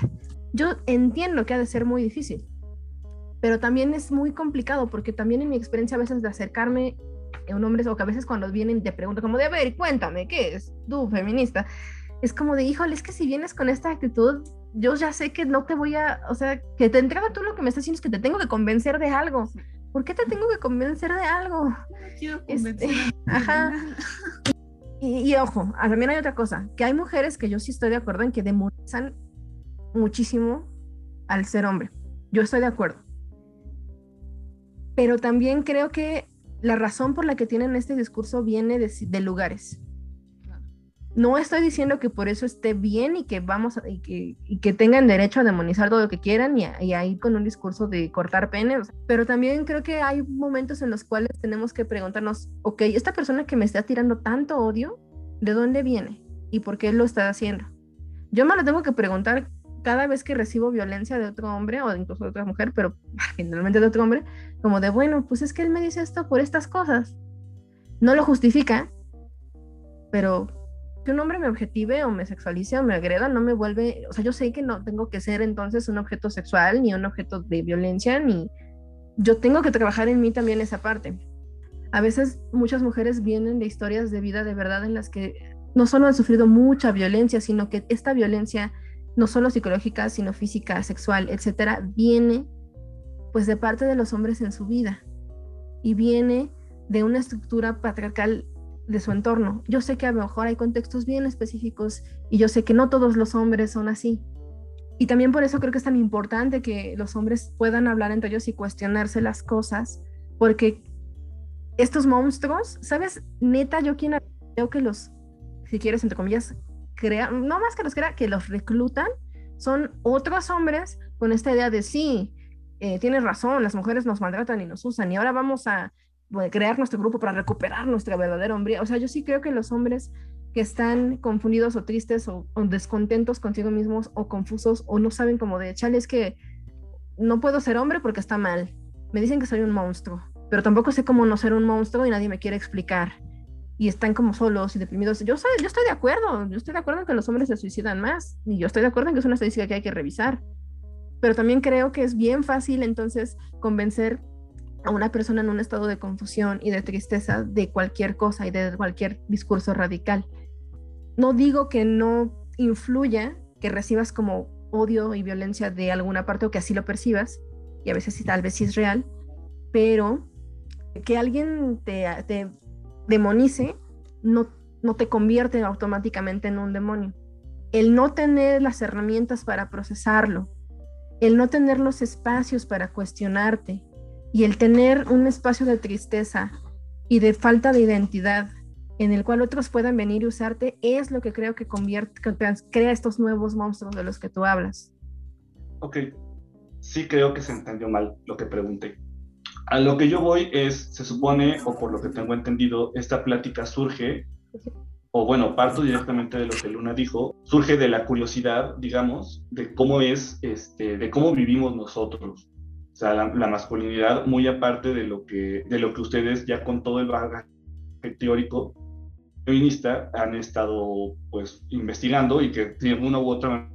yo entiendo que ha de ser muy difícil, pero también es muy complicado porque también en mi experiencia a veces de acercarme un hombre, o que a veces cuando vienen te preguntan como de, a ver, cuéntame, ¿qué es tú, feminista? Es como de, híjole, es que si vienes con esta actitud, yo ya sé que no te voy a, o sea, que te entrega tú lo que me estás diciendo es que te tengo que convencer de algo. ¿Por qué te tengo que convencer de algo? quiero este, ajá. Y, y, ojo, también hay otra cosa, que hay mujeres que yo sí estoy de acuerdo en que demonizan muchísimo al ser hombre. Yo estoy de acuerdo. Pero también creo que la razón por la que tienen este discurso viene de, lugares. No estoy diciendo que por eso esté bien y que vamos y que, que tengan derecho a demonizar todo lo que quieran y, a, ir con un discurso de cortar penes, pero también creo que hay momentos en los cuales tenemos que preguntarnos, ok, esta persona que me está tirando tanto odio, ¿de dónde viene? ¿Y por qué lo está haciendo? Yo me lo tengo que preguntar cada vez que recibo violencia de otro hombre o incluso de otra mujer, pero generalmente de otro hombre, como de, bueno, pues es que él me dice esto por estas cosas. No lo justifica, pero que un hombre me objetive o me sexualice o me agreda no me vuelve, o sea, yo sé que no tengo que ser entonces un objeto sexual ni un objeto de violencia, ni yo tengo que trabajar en mí también esa parte. A veces muchas mujeres vienen de historias de vida de verdad en las que no solo han sufrido mucha violencia, sino que esta violencia no solo psicológica, sino física, sexual, etcétera, viene pues de parte de los hombres en su vida y viene de una estructura patriarcal de su entorno. Yo sé que a lo mejor hay contextos bien específicos y yo sé que no todos los hombres son así. Y también por eso creo que es tan importante que los hombres puedan hablar entre ellos y cuestionarse las cosas, porque estos monstruos, ¿sabes? Neta, yo quien creo que los, si quieres, entre comillas, no más que los crea, que los reclutan, son otros hombres con esta idea de sí, eh, tienes razón, las mujeres nos maltratan y nos usan y ahora vamos a crear nuestro grupo para recuperar nuestra verdadera hombría. O sea, yo sí creo que los hombres que están confundidos o tristes o, descontentos consigo mismos o confusos o no saben cómo de chale, es que no puedo ser hombre porque está mal. Me dicen que soy un monstruo, pero tampoco sé cómo no ser un monstruo y nadie me quiere explicar y están como solos y deprimidos. Yo, soy, yo estoy de acuerdo, yo estoy de acuerdo en que los hombres se suicidan más y yo estoy de acuerdo en que es una estadística que hay que revisar. Pero también creo que es bien fácil entonces convencer a una persona en un estado de confusión y de tristeza de cualquier cosa y de cualquier discurso radical. No digo que no influya que recibas como odio y violencia de alguna parte o que así lo percibas, y a veces tal vez sí es real, pero que alguien te, te demonice no, no te convierte automáticamente en un demonio. El no tener las herramientas para procesarlo, el no tener los espacios para cuestionarte y el tener un espacio de tristeza y de falta de identidad en el cual otros puedan venir y usarte es lo que creo que convierte, crea estos nuevos monstruos de los que tú hablas. Ok, sí creo que se entendió mal lo que pregunté. A lo que yo voy es, se supone, o por lo que tengo entendido, esta plática surge, o bueno, parto directamente de lo que Luna dijo, surge de la curiosidad, digamos, de cómo es, este, de cómo vivimos nosotros. O sea, la, masculinidad, muy aparte de lo, que, de lo que ustedes ya con todo el bagaje teórico feminista han estado pues investigando y que de una u otra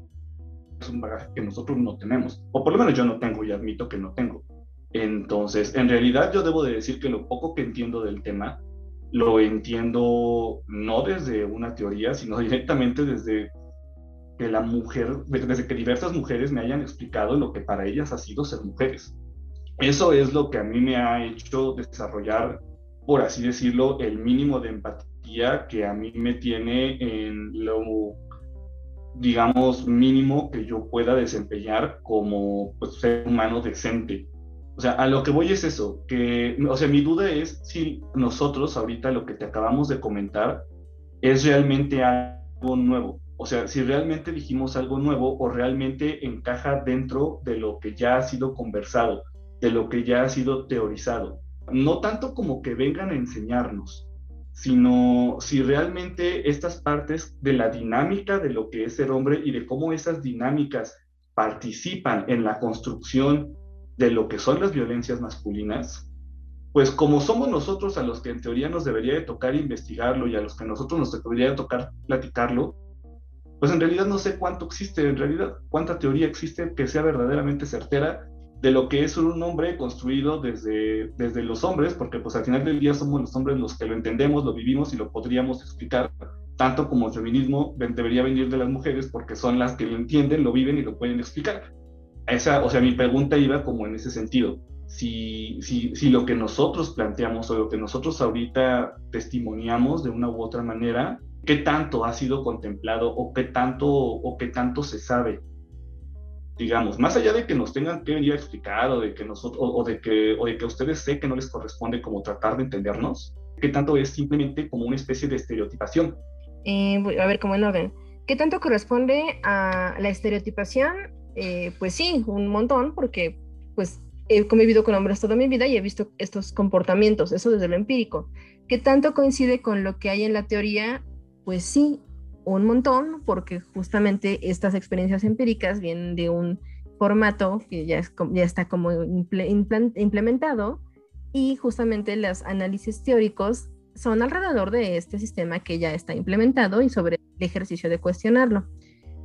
es un bagaje que nosotros no tenemos, o por lo menos yo no tengo y admito que no tengo. Entonces, en realidad yo debo de decir que lo poco que entiendo del tema, lo entiendo no desde una teoría, sino directamente desde que la mujer, desde que diversas mujeres me hayan explicado lo que para ellas ha sido ser mujeres. Eso es lo que a mí me ha hecho desarrollar, por así decirlo, el mínimo de empatía que a mí me tiene en lo, digamos, mínimo que yo pueda desempeñar como pues, ser humano decente o sea, a lo que voy es eso, que, o sea, mi duda es si nosotros ahorita lo que te acabamos de comentar es realmente algo nuevo. O sea, si realmente dijimos algo nuevo o realmente encaja dentro de lo que ya ha sido conversado, de lo que ya ha sido teorizado. No tanto como que vengan a enseñarnos, sino si realmente estas partes de la dinámica de lo que es ser hombre y de cómo esas dinámicas participan en la construcción de lo que son las violencias masculinas, pues como somos nosotros a los que en teoría nos debería de tocar investigarlo y a los que nosotros nos debería de tocar platicarlo, pues en realidad no sé cuánto existe, en realidad cuánta teoría existe que sea verdaderamente certera de lo que es un hombre construido desde, desde los hombres, porque pues al final del día somos los hombres los que lo entendemos, lo vivimos y lo podríamos explicar, tanto como el feminismo debería venir de las mujeres porque son las que lo entienden, lo viven y lo pueden explicar esa, o sea, mi pregunta iba como en ese sentido. Si, si, si lo que nosotros planteamos o lo que nosotros ahorita testimoniamos de una u otra manera, ¿qué tanto ha sido contemplado o qué tanto, o qué tanto se sabe? Digamos, más allá de que nos tengan que venir a explicar o de que, o, de que, o de que ustedes sé que no les corresponde como tratar de entendernos, ¿qué tanto es simplemente como una especie de estereotipación? Eh, a ver, como en orden. ¿Qué tanto corresponde a la estereotipación eh, pues sí, un montón, porque pues he convivido con hombres toda mi vida y he visto estos comportamientos, eso desde lo empírico. ¿Qué tanto coincide con lo que hay en la teoría? Pues sí, un montón, porque justamente estas experiencias empíricas vienen de un formato que ya, es, ya está como implementado y justamente los análisis teóricos son alrededor de este sistema que ya está implementado y sobre el ejercicio de cuestionarlo.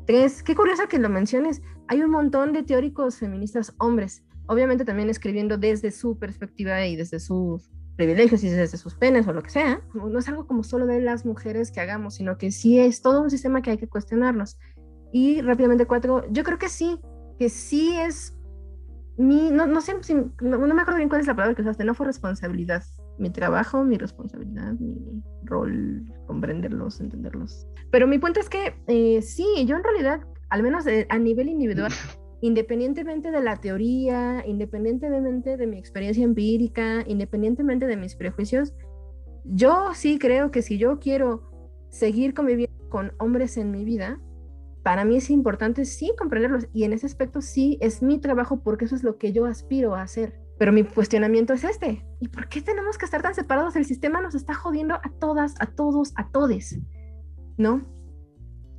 Tres, qué curioso que lo menciones. Hay un montón de teóricos feministas hombres, obviamente también escribiendo desde su perspectiva y desde sus privilegios y desde sus penas o lo que sea. No es algo como solo de las mujeres que hagamos, sino que sí es todo un sistema que hay que cuestionarnos. Y rápidamente cuatro, yo creo que sí, que sí es mi, no, no sé, no, no, me acuerdo bien cuál es la palabra que usaste, no fue responsabilidad, mi trabajo, mi responsabilidad, mi rol, comprenderlos, entenderlos. Pero mi punto es que eh, sí, yo en realidad, al menos a nivel individual, independientemente de la teoría, independientemente de mi experiencia empírica, independientemente de mis prejuicios, yo sí creo que si yo quiero seguir conviviendo con hombres en mi vida, para mí es importante sí comprenderlos y en ese aspecto sí es mi trabajo porque eso es lo que yo aspiro a hacer. Pero mi cuestionamiento es este. ¿Y por qué tenemos que estar tan separados? El sistema nos está jodiendo a todas, a todos, a todes. ¿No?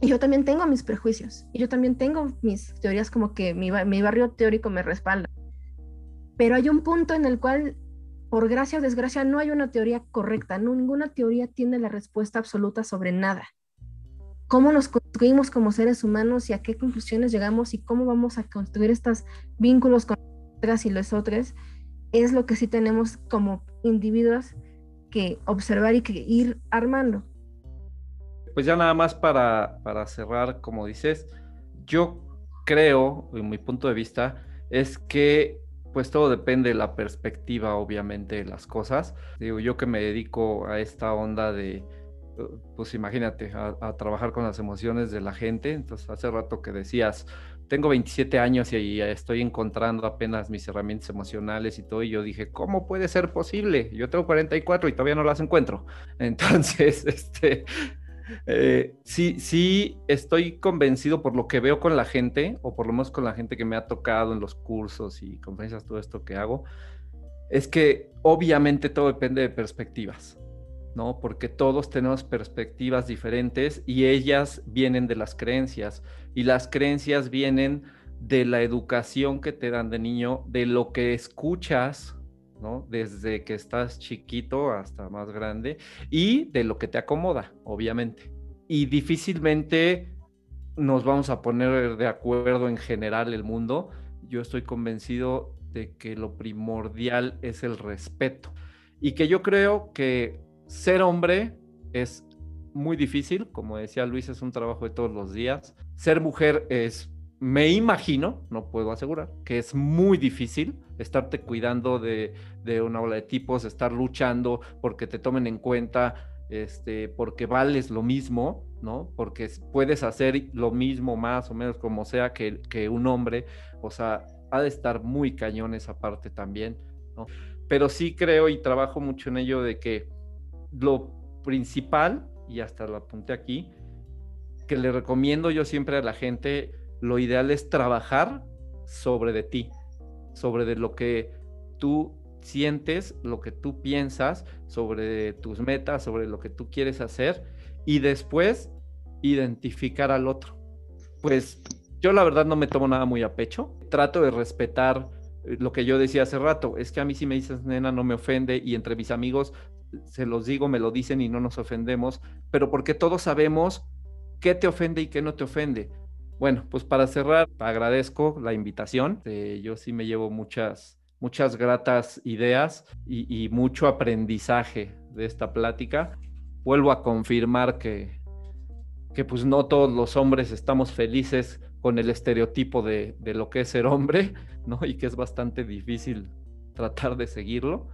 Y yo también tengo mis prejuicios. Y yo también tengo mis teorías como que mi, mi barrio teórico me respalda. Pero hay un punto en el cual por gracia o desgracia, no hay una teoría correcta, ninguna teoría tiene la respuesta absoluta sobre nada. ¿Cómo nos construimos como seres humanos y a qué conclusiones llegamos y cómo vamos a construir estos vínculos con y los otros? Es lo que sí tenemos como individuos que observar y que ir armando. Pues ya nada más para, para cerrar, como dices, yo creo, en mi punto de vista, es que pues todo depende de la perspectiva, obviamente, de las cosas. Digo, yo que me dedico a esta onda de, pues imagínate, a, trabajar con las emociones de la gente. Entonces, hace rato que decías, tengo 27 años y estoy encontrando apenas mis herramientas emocionales y todo, y yo dije, ¿cómo puede ser posible? Yo tengo 44 y todavía no las encuentro. Entonces, este, eh, sí, sí estoy convencido por lo que veo con la gente, o por lo menos con la gente que me ha tocado en los cursos y conferencias, todo esto que hago, es que obviamente todo depende de perspectivas, ¿no? Porque todos tenemos perspectivas diferentes y ellas vienen de las creencias y las creencias vienen de la educación que te dan de niño, de lo que escuchas desde que estás chiquito hasta más grande y de lo que te acomoda, obviamente. Y difícilmente nos vamos a poner de acuerdo en general el mundo. Yo estoy convencido de que lo primordial es el respeto y que yo creo que ser hombre es muy difícil, como decía Luis, es un trabajo de todos los días. Ser mujer es me imagino, no puedo asegurar, que es muy difícil estarte cuidando de, una ola de tipos, estar luchando porque te tomen en cuenta, este, porque vales lo mismo, ¿no? Porque puedes hacer lo mismo más o menos como sea que, que un hombre, o sea, ha de estar muy cañón esa parte también, ¿no? Pero sí creo y trabajo mucho en ello de que lo principal, y hasta lo apunté aquí, que le recomiendo yo siempre a la gente, lo ideal es trabajar sobre de ti, sobre de lo que tú sientes, lo que tú piensas, sobre tus metas, sobre lo que tú quieres hacer y después identificar al otro. Pues yo la verdad no me tomo nada muy a pecho, trato de respetar eh, lo que yo decía hace rato, es que a mí si me dices nena no me ofende y entre mis amigos se los digo, me lo dicen y no nos ofendemos, pero porque todos sabemos qué te ofende y qué no te ofende. Bueno, pues para cerrar, agradezco la invitación. Eh, yo sí me llevo muchas, muchas gratas ideas y, mucho aprendizaje de esta plática. Vuelvo a confirmar que, que pues no todos los hombres estamos felices con el estereotipo de, de, lo que es ser hombre, ¿no? Y que es bastante difícil tratar de seguirlo.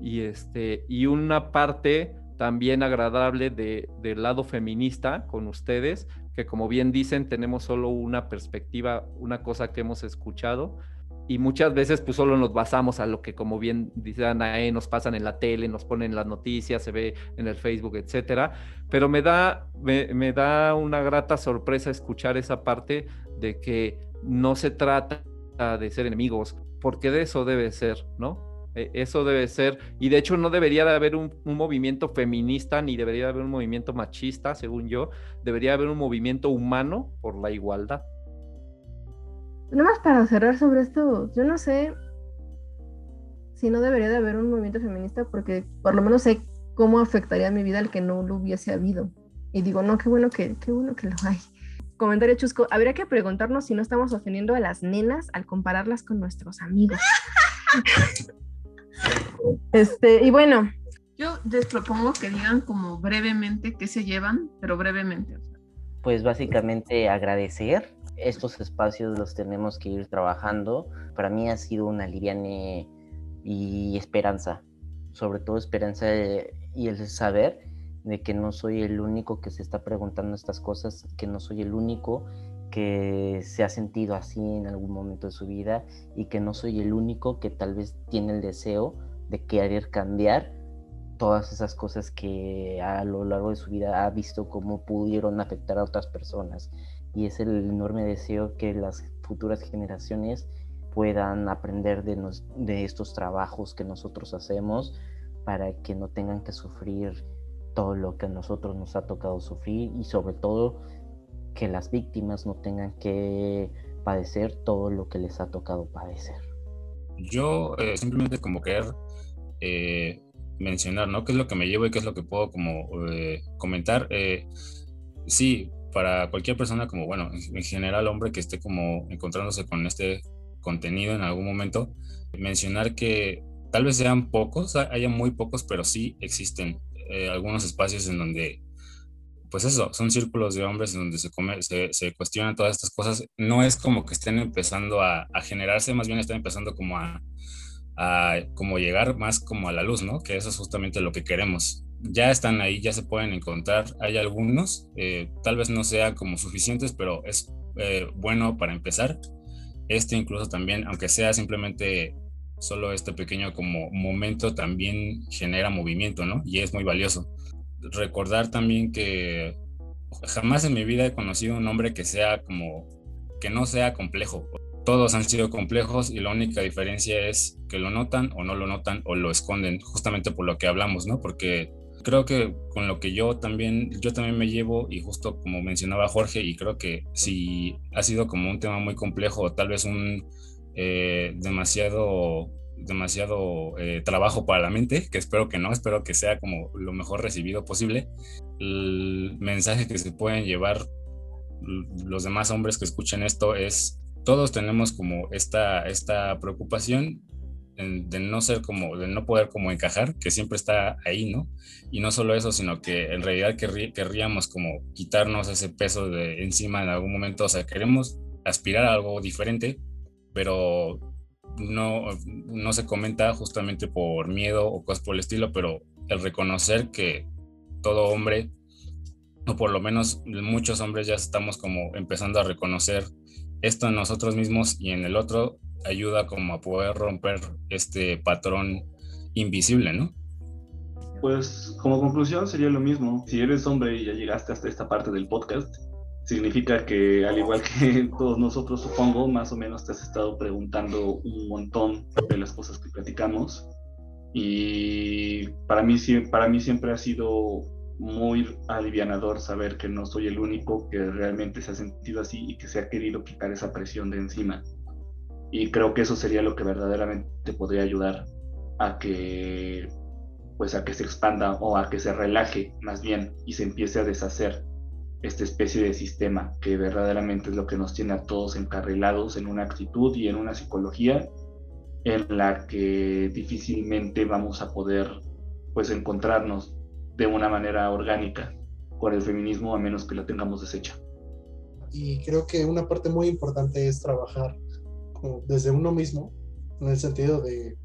Y, este, y una parte también agradable de, del lado feminista con ustedes, que como bien dicen, tenemos solo una perspectiva, una cosa que hemos escuchado, y muchas veces pues solo nos basamos a lo que como bien dice Anae, nos pasan en la tele, nos ponen las noticias, se ve en el Facebook, etcétera, pero me da, me, da una grata sorpresa escuchar esa parte de que no se trata de ser enemigos, porque de eso debe ser, ¿no? E, eso debe ser, y de hecho no debería de haber un, movimiento feminista ni debería de haber un movimiento machista, según yo, debería haber un movimiento humano por la igualdad. Nada más para cerrar sobre esto, yo no sé si no debería de haber un movimiento feminista porque por lo menos sé cómo afectaría mi vida el que no lo hubiese habido. Y digo, no, qué bueno que, qué bueno que lo hay. Comentario chusco, habría que preguntarnos si no estamos ofendiendo a las nenas al compararlas con nuestros amigos. Este, y bueno. Yo les propongo que digan como brevemente qué se llevan, pero brevemente. Pues básicamente agradecer. Estos espacios los tenemos que ir trabajando. Para mí ha sido una liviane y esperanza. Sobre todo esperanza y el saber de que no soy el único que se está preguntando estas cosas, que no soy el único que se ha sentido así en algún momento de su vida y que no soy el único que tal vez tiene el deseo de querer cambiar todas esas cosas que a lo largo de su vida ha visto cómo pudieron afectar a otras personas. Y es el enorme deseo que las futuras generaciones puedan aprender de, de estos trabajos que nosotros hacemos para que no tengan que sufrir todo lo que a nosotros nos ha tocado sufrir y sobre todo que las víctimas no tengan que padecer todo lo que les ha tocado padecer. Yo eh, simplemente como querer eh, mencionar, ¿no? ¿Qué es lo que me llevo y qué es lo que puedo como eh, comentar? Eh, sí, para cualquier persona como, bueno, en general hombre que esté como encontrándose con este contenido en algún momento, mencionar que tal vez sean pocos, haya muy pocos, pero sí existen algunos espacios en donde pues eso, son círculos de hombres en donde se, come, se, se, cuestionan todas estas cosas. No es como que estén empezando a, generarse, más bien están empezando como a, a, como llegar más como a la luz, ¿no? Que eso es justamente lo que queremos. Ya están ahí, ya se pueden encontrar. Hay algunos, eh, tal vez no sean como suficientes, pero es eh, bueno para empezar. Este incluso también, aunque sea simplemente solo este pequeño como momento, también genera movimiento, ¿no? Y es muy valioso recordar también que jamás en mi vida he conocido un hombre que sea como, que no sea complejo. Todos han sido complejos y la única diferencia es que lo notan o no lo notan o lo esconden, justamente por lo que hablamos, ¿no? Porque creo que con lo que yo también, yo también me llevo y justo como mencionaba Jorge, y creo que si ha sido como un tema muy complejo o tal vez un eh, demasiado demasiado eh, trabajo para la mente, que espero que no, espero que sea como lo mejor recibido posible. El mensaje que se pueden llevar los demás hombres que escuchen esto es, todos tenemos como esta, esta preocupación de no ser como, de no poder como encajar, que siempre está ahí, ¿no? Y no solo eso, sino que en realidad querríamos como quitarnos ese peso de encima en algún momento, o sea, queremos aspirar a algo diferente, pero no, no se comenta justamente por miedo o cosas por el estilo, pero el reconocer que todo hombre, o por lo menos muchos hombres ya estamos como empezando a reconocer esto en nosotros mismos y en el otro, ayuda como a poder romper este patrón invisible, ¿no? Pues como conclusión sería lo mismo. Si eres hombre y ya llegaste hasta esta parte del podcast, significa que al igual que todos nosotros supongo, más o menos te has estado preguntando un montón de las cosas que platicamos y para mí, para mí siempre ha sido muy alivianador saber que no soy el único que realmente se ha sentido así y que se ha querido quitar esa presión de encima. Y creo que eso sería lo que verdaderamente podría ayudar a que pues a que se expanda o a que se relaje más bien y se empiece a deshacer esta especie de sistema que verdaderamente es lo que nos tiene a todos encarrilados en una actitud y en una psicología en la que difícilmente vamos a poder pues encontrarnos de una manera orgánica con el feminismo a menos que la tengamos deshecha. Y creo que una parte muy importante es trabajar desde uno mismo, en el sentido de,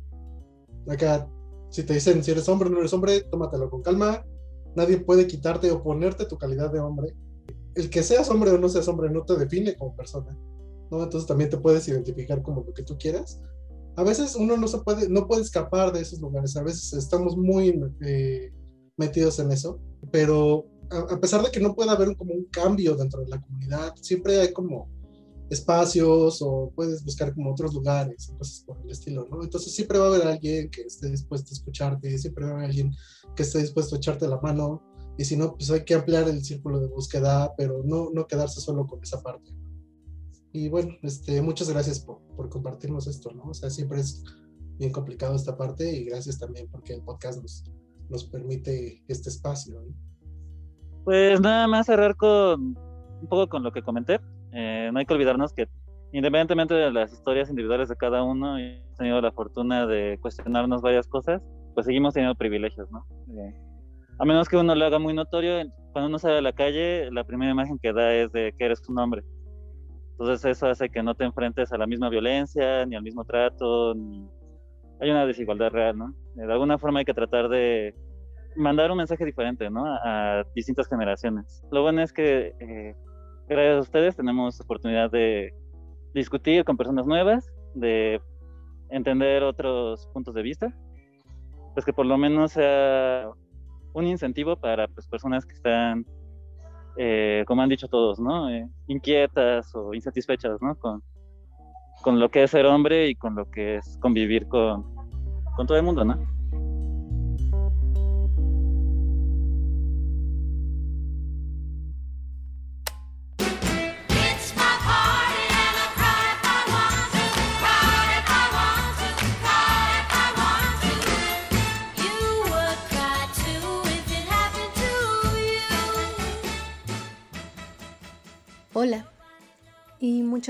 acá, si te dicen si eres hombre o no eres hombre, tómatelo con calma, nadie puede quitarte o ponerte tu calidad de hombre. El que seas hombre o no seas hombre no te define como persona, ¿no? Entonces también te puedes identificar como lo que tú quieras. A veces uno no se puede, no puede escapar de esos lugares, a veces estamos muy eh, metidos en eso, pero a, pesar de que no pueda haber como un cambio dentro de la comunidad, siempre hay como espacios o puedes buscar como otros lugares, cosas por el estilo, ¿no? Entonces siempre va a haber alguien que esté dispuesto a escucharte, siempre va a haber alguien que esté dispuesto a echarte la mano y si no, pues hay que ampliar el círculo de búsqueda, pero no, no quedarse solo con esa parte. Y bueno, este, muchas gracias por, por compartirnos esto, ¿no? O sea, siempre es bien complicado esta parte y gracias también porque el podcast nos, nos permite este espacio. ¿no? Pues nada más cerrar con un poco con lo que comenté. Eh, no hay que olvidarnos que independientemente de las historias individuales de cada uno, hemos tenido la fortuna de cuestionarnos varias cosas, pues seguimos teniendo privilegios, ¿no? A menos que uno lo haga muy notorio, cuando uno sale a la calle, la primera imagen que da es de que eres un hombre. Entonces eso hace que no te enfrentes a la misma violencia, ni al mismo trato, ni... hay una desigualdad real, ¿no? Eh, de alguna forma hay que tratar de mandar un mensaje diferente, ¿no? A, a distintas generaciones. Lo bueno es que eh, gracias a ustedes tenemos oportunidad de discutir con personas nuevas, de entender otros puntos de vista, pues que por lo menos sea un incentivo para pues, personas que están, eh, como han dicho todos, ¿no? Eh, inquietas o insatisfechas, ¿no? Con, con lo que es ser hombre y con lo que es convivir con, con todo el mundo, ¿no?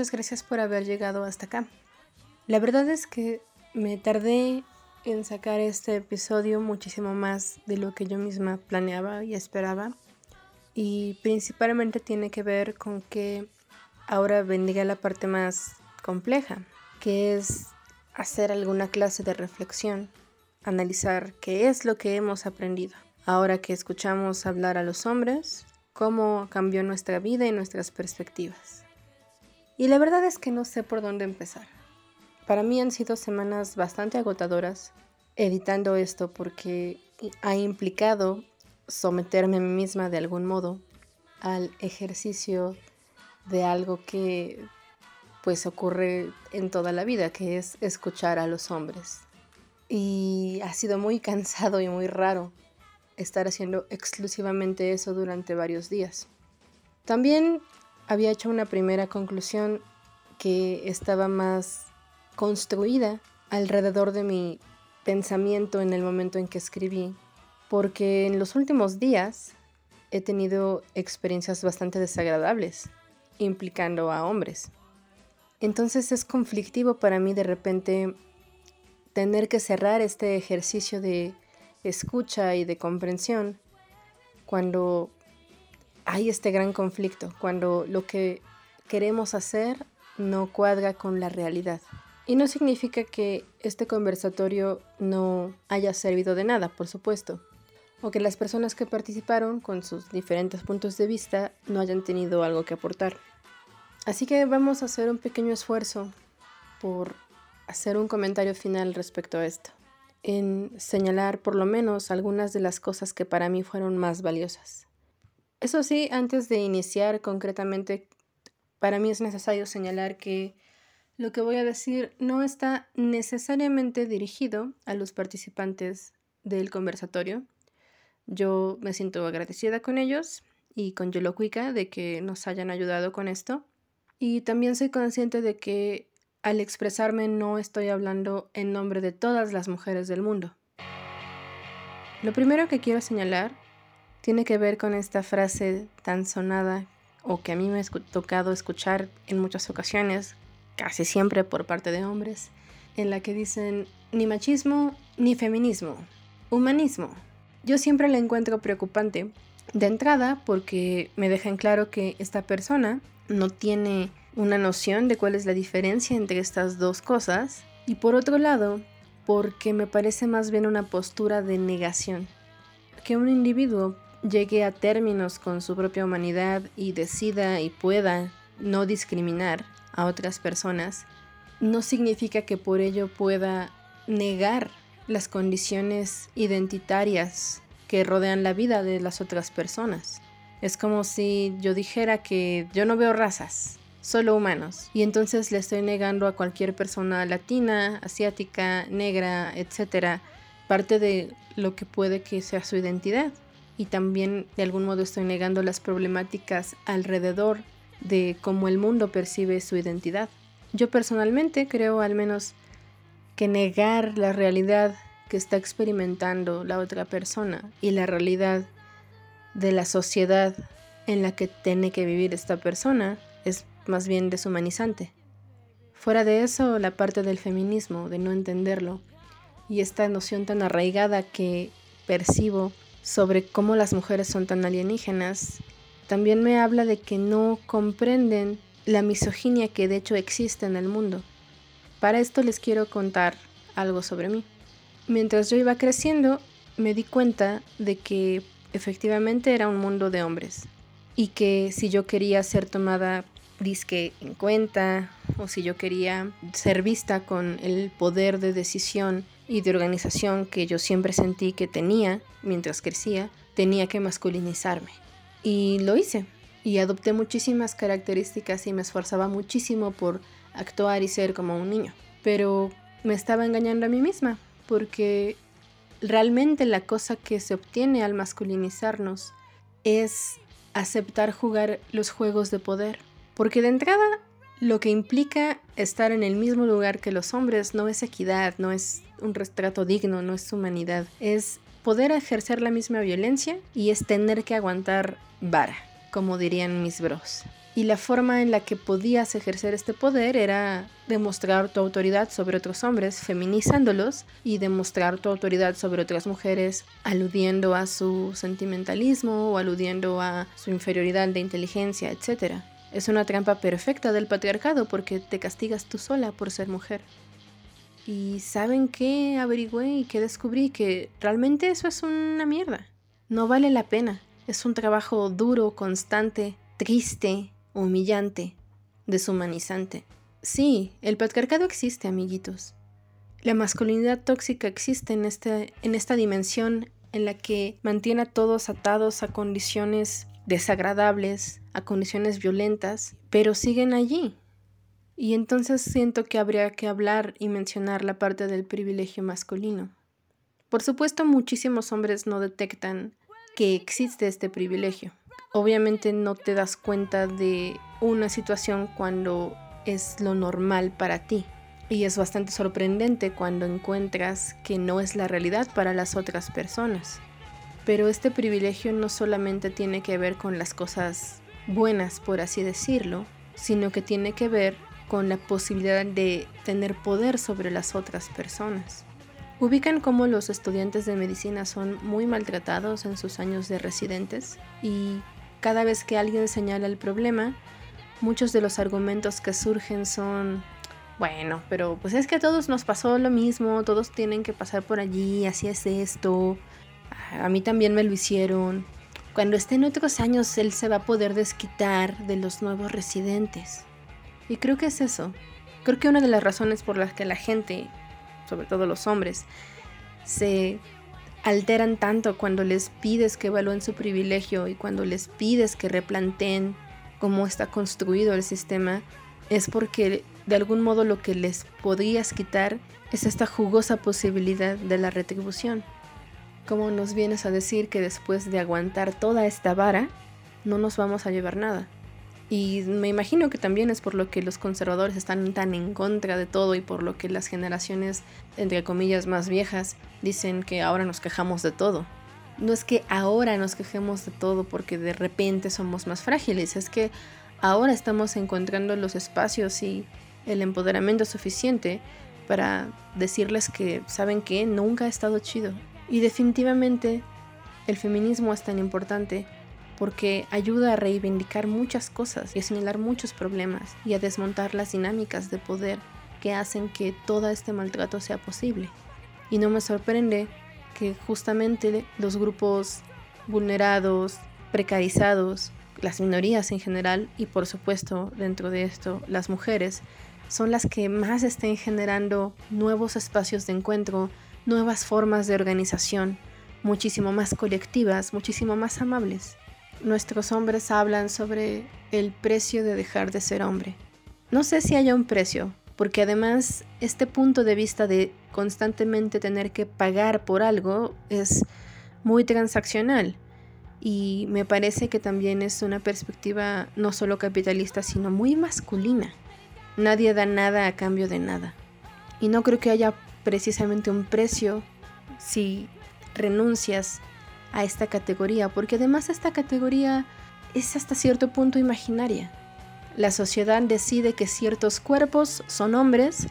Muchas gracias por haber llegado hasta acá. La verdad es que me tardé en sacar este episodio muchísimo más de lo que yo misma planeaba y esperaba y principalmente tiene que ver con que ahora vendría la parte más compleja, que es hacer alguna clase de reflexión, analizar qué es lo que hemos aprendido. Ahora que escuchamos hablar a los hombres, cómo cambió nuestra vida y nuestras perspectivas. Y la verdad es que no sé por dónde empezar. Para mí han sido semanas bastante agotadoras editando esto porque ha implicado someterme a mí misma de algún modo al ejercicio de algo que pues ocurre en toda la vida, que es escuchar a los hombres. Y ha sido muy cansado y muy raro estar haciendo exclusivamente eso durante varios días. También había hecho una primera conclusión que estaba más construida alrededor de mi pensamiento en el momento en que escribí, porque en los últimos días he tenido experiencias bastante desagradables, implicando a hombres. Entonces es conflictivo para mí de repente tener que cerrar este ejercicio de escucha y de comprensión cuando hay este gran conflicto, cuando lo que queremos hacer no cuadra con la realidad. Y no significa que este conversatorio no haya servido de nada, por supuesto, o que las personas que participaron con sus diferentes puntos de vista no hayan tenido algo que aportar. Así que vamos a hacer un pequeño esfuerzo por hacer un comentario final respecto a esto, en señalar por lo menos algunas de las cosas que para mí fueron más valiosas. Eso sí, antes de iniciar concretamente, para mí es necesario señalar que lo que voy a decir no está necesariamente dirigido a los participantes del conversatorio. Yo me siento agradecida con ellos y con Yolocuica de que nos hayan ayudado con esto. Y también soy consciente de que al expresarme no estoy hablando en nombre de todas las mujeres del mundo. Lo primero que quiero señalar tiene que ver con esta frase tan sonada o que a mí me ha tocado escuchar en muchas ocasiones casi siempre por parte de hombres, en la que dicen ni machismo ni feminismo, humanismo. Yo siempre la encuentro preocupante, de entrada porque me dejan claro que esta persona no tiene una noción de cuál es la diferencia entre estas dos cosas, y por otro lado, porque me parece más bien una postura de negación. Que un individuo llegue a términos con su propia humanidad y decida y pueda no discriminar a otras personas, no significa que por ello pueda negar las condiciones identitarias que rodean la vida de las otras personas. Es como si yo dijera que yo no veo razas, solo humanos, y entonces le estoy negando a cualquier persona latina, asiática, negra, etcétera, parte de lo que puede que sea su identidad. Y también de algún modo estoy negando las problemáticas alrededor de cómo el mundo percibe su identidad. Yo personalmente creo al menos que negar la realidad que está experimentando la otra persona y la realidad de la sociedad en la que tiene que vivir esta persona es más bien deshumanizante. Fuera de eso, la parte del feminismo, de no entenderlo, y esta noción tan arraigada que percibo sobre cómo las mujeres son tan alienígenas también me habla de que no comprenden la misoginia que de hecho existe en el mundo. Para esto les quiero contar algo sobre mí. Mientras yo iba creciendo, me di cuenta de que efectivamente era un mundo de hombres y que si yo quería ser tomada disque en cuenta o si yo quería ser vista con el poder de decisión y de organización que yo siempre sentí que tenía mientras crecía, tenía que masculinizarme. Y lo hice. Y adopté muchísimas características y me esforzaba muchísimo por actuar y ser como un niño. Pero me estaba engañando a mí misma, porque realmente la cosa que se obtiene al masculinizarnos es aceptar jugar los juegos de poder. Porque de entrada lo que implica estar en el mismo lugar que los hombres no es equidad, no es un retrato digno, no es humanidad, es poder ejercer la misma violencia y es tener que aguantar vara, como dirían mis bros. Y la forma en la que podías ejercer este poder era demostrar tu autoridad sobre otros hombres, feminizándolos, y demostrar tu autoridad sobre otras mujeres, aludiendo a su sentimentalismo o aludiendo a su inferioridad de inteligencia, etc. Es una trampa perfecta del patriarcado porque te castigas tú sola por ser mujer. Y ¿saben qué? Averigüé y que descubrí que realmente eso es una mierda. No vale la pena. Es un trabajo duro, constante, triste, humillante, deshumanizante. Sí, el patriarcado existe, amiguitos. La masculinidad tóxica existe en, este, en esta dimensión en la que mantiene a todos atados a condiciones desagradables, a condiciones violentas, pero siguen allí. Y entonces siento que habría que hablar y mencionar la parte del privilegio masculino. Por supuesto, muchísimos hombres no detectan que existe este privilegio obviamente no te das cuenta de una situación cuando es lo normal para ti. Y es bastante sorprendente cuando encuentras que no es la realidad para las otras personas. Pero este privilegio no solamente tiene que ver con las cosas buenas, por así decirlo, sino que tiene que ver con la posibilidad de tener poder sobre las otras personas. Ubican cómo los estudiantes de medicina son muy maltratados en sus años de residentes y cada vez que alguien señala el problema, muchos de los argumentos que surgen son, bueno, pero pues es que a todos nos pasó lo mismo, todos tienen que pasar por allí, así es esto, a mí también me lo hicieron. Cuando esté en otros años, él se va a poder desquitar de los nuevos residentes. Y creo que es eso. Creo que una de las razones por las que la gente, sobre todo los hombres, se alteran tanto cuando les pides que evalúen su privilegio y cuando les pides que replanteen cómo está construido el sistema, es porque de algún modo lo que les podrías quitar es esta jugosa posibilidad de la retribución. Como nos vienes a decir que después de aguantar toda esta vara, no nos vamos a llevar nada? Y me imagino que también es por lo que los conservadores están tan en contra de todo y por lo que las generaciones, entre comillas, más viejas dicen que ahora nos quejamos de todo. No es que ahora nos quejemos de todo porque de repente somos más frágiles, es que ahora estamos encontrando los espacios y el empoderamiento suficiente para decirles que, ¿saben que Nunca ha estado chido. Y definitivamente el feminismo es tan importante porque ayuda a reivindicar muchas cosas y a señalar muchos problemas y a desmontar las dinámicas de poder que hacen que todo este maltrato sea posible. Y no me sorprende que justamente los grupos vulnerados, precarizados, las minorías en general y por supuesto dentro de esto las mujeres son las que más estén generando nuevos espacios de encuentro, nuevas formas de organización, muchísimo más colectivas, muchísimo más amables nuestros hombres hablan sobre el precio de dejar de ser hombre. No sé si haya un precio, porque además este punto de vista de constantemente tener que pagar por algo es muy transaccional y me parece que también es una perspectiva no solo capitalista, sino muy masculina. Nadie da nada a cambio de nada. Y no creo que haya precisamente un precio si renuncias a esta categoría, porque además esta categoría es hasta cierto punto imaginaria. La sociedad decide que ciertos cuerpos son hombres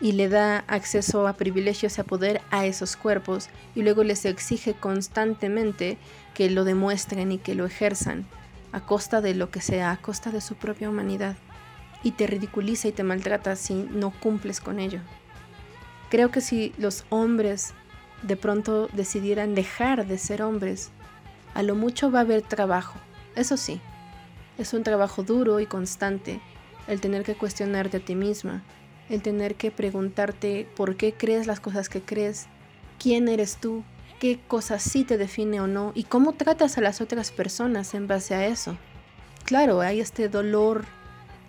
y le da acceso a privilegios y a poder a esos cuerpos y luego les exige constantemente que lo demuestren y que lo ejerzan a costa de lo que sea, a costa de su propia humanidad y te ridiculiza y te maltrata si no cumples con ello. Creo que si los hombres de pronto decidieran dejar de ser hombres, a lo mucho va a haber trabajo. Eso sí, es un trabajo duro y constante, el tener que cuestionarte a ti misma, el tener que preguntarte por qué crees las cosas que crees, quién eres tú, qué cosas sí te define o no y cómo tratas a las otras personas en base a eso. Claro, hay este dolor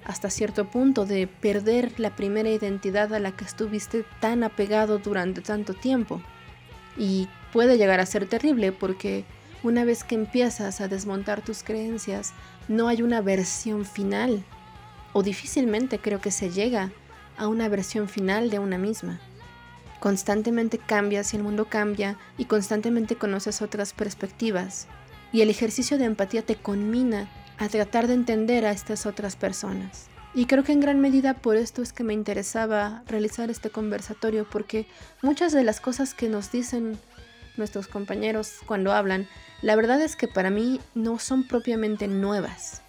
hasta cierto punto de perder la primera identidad a la que estuviste tan apegado durante tanto tiempo. Y puede llegar a ser terrible porque una vez que empiezas a desmontar tus creencias, no hay una versión final. O difícilmente creo que se llega a una versión final de una misma. Constantemente cambias y el mundo cambia y constantemente conoces otras perspectivas. Y el ejercicio de empatía te conmina a tratar de entender a estas otras personas. Y creo que en gran medida por esto es que me interesaba realizar este conversatorio, porque muchas de las cosas que nos dicen nuestros compañeros cuando hablan, la verdad es que para mí no son propiamente nuevas.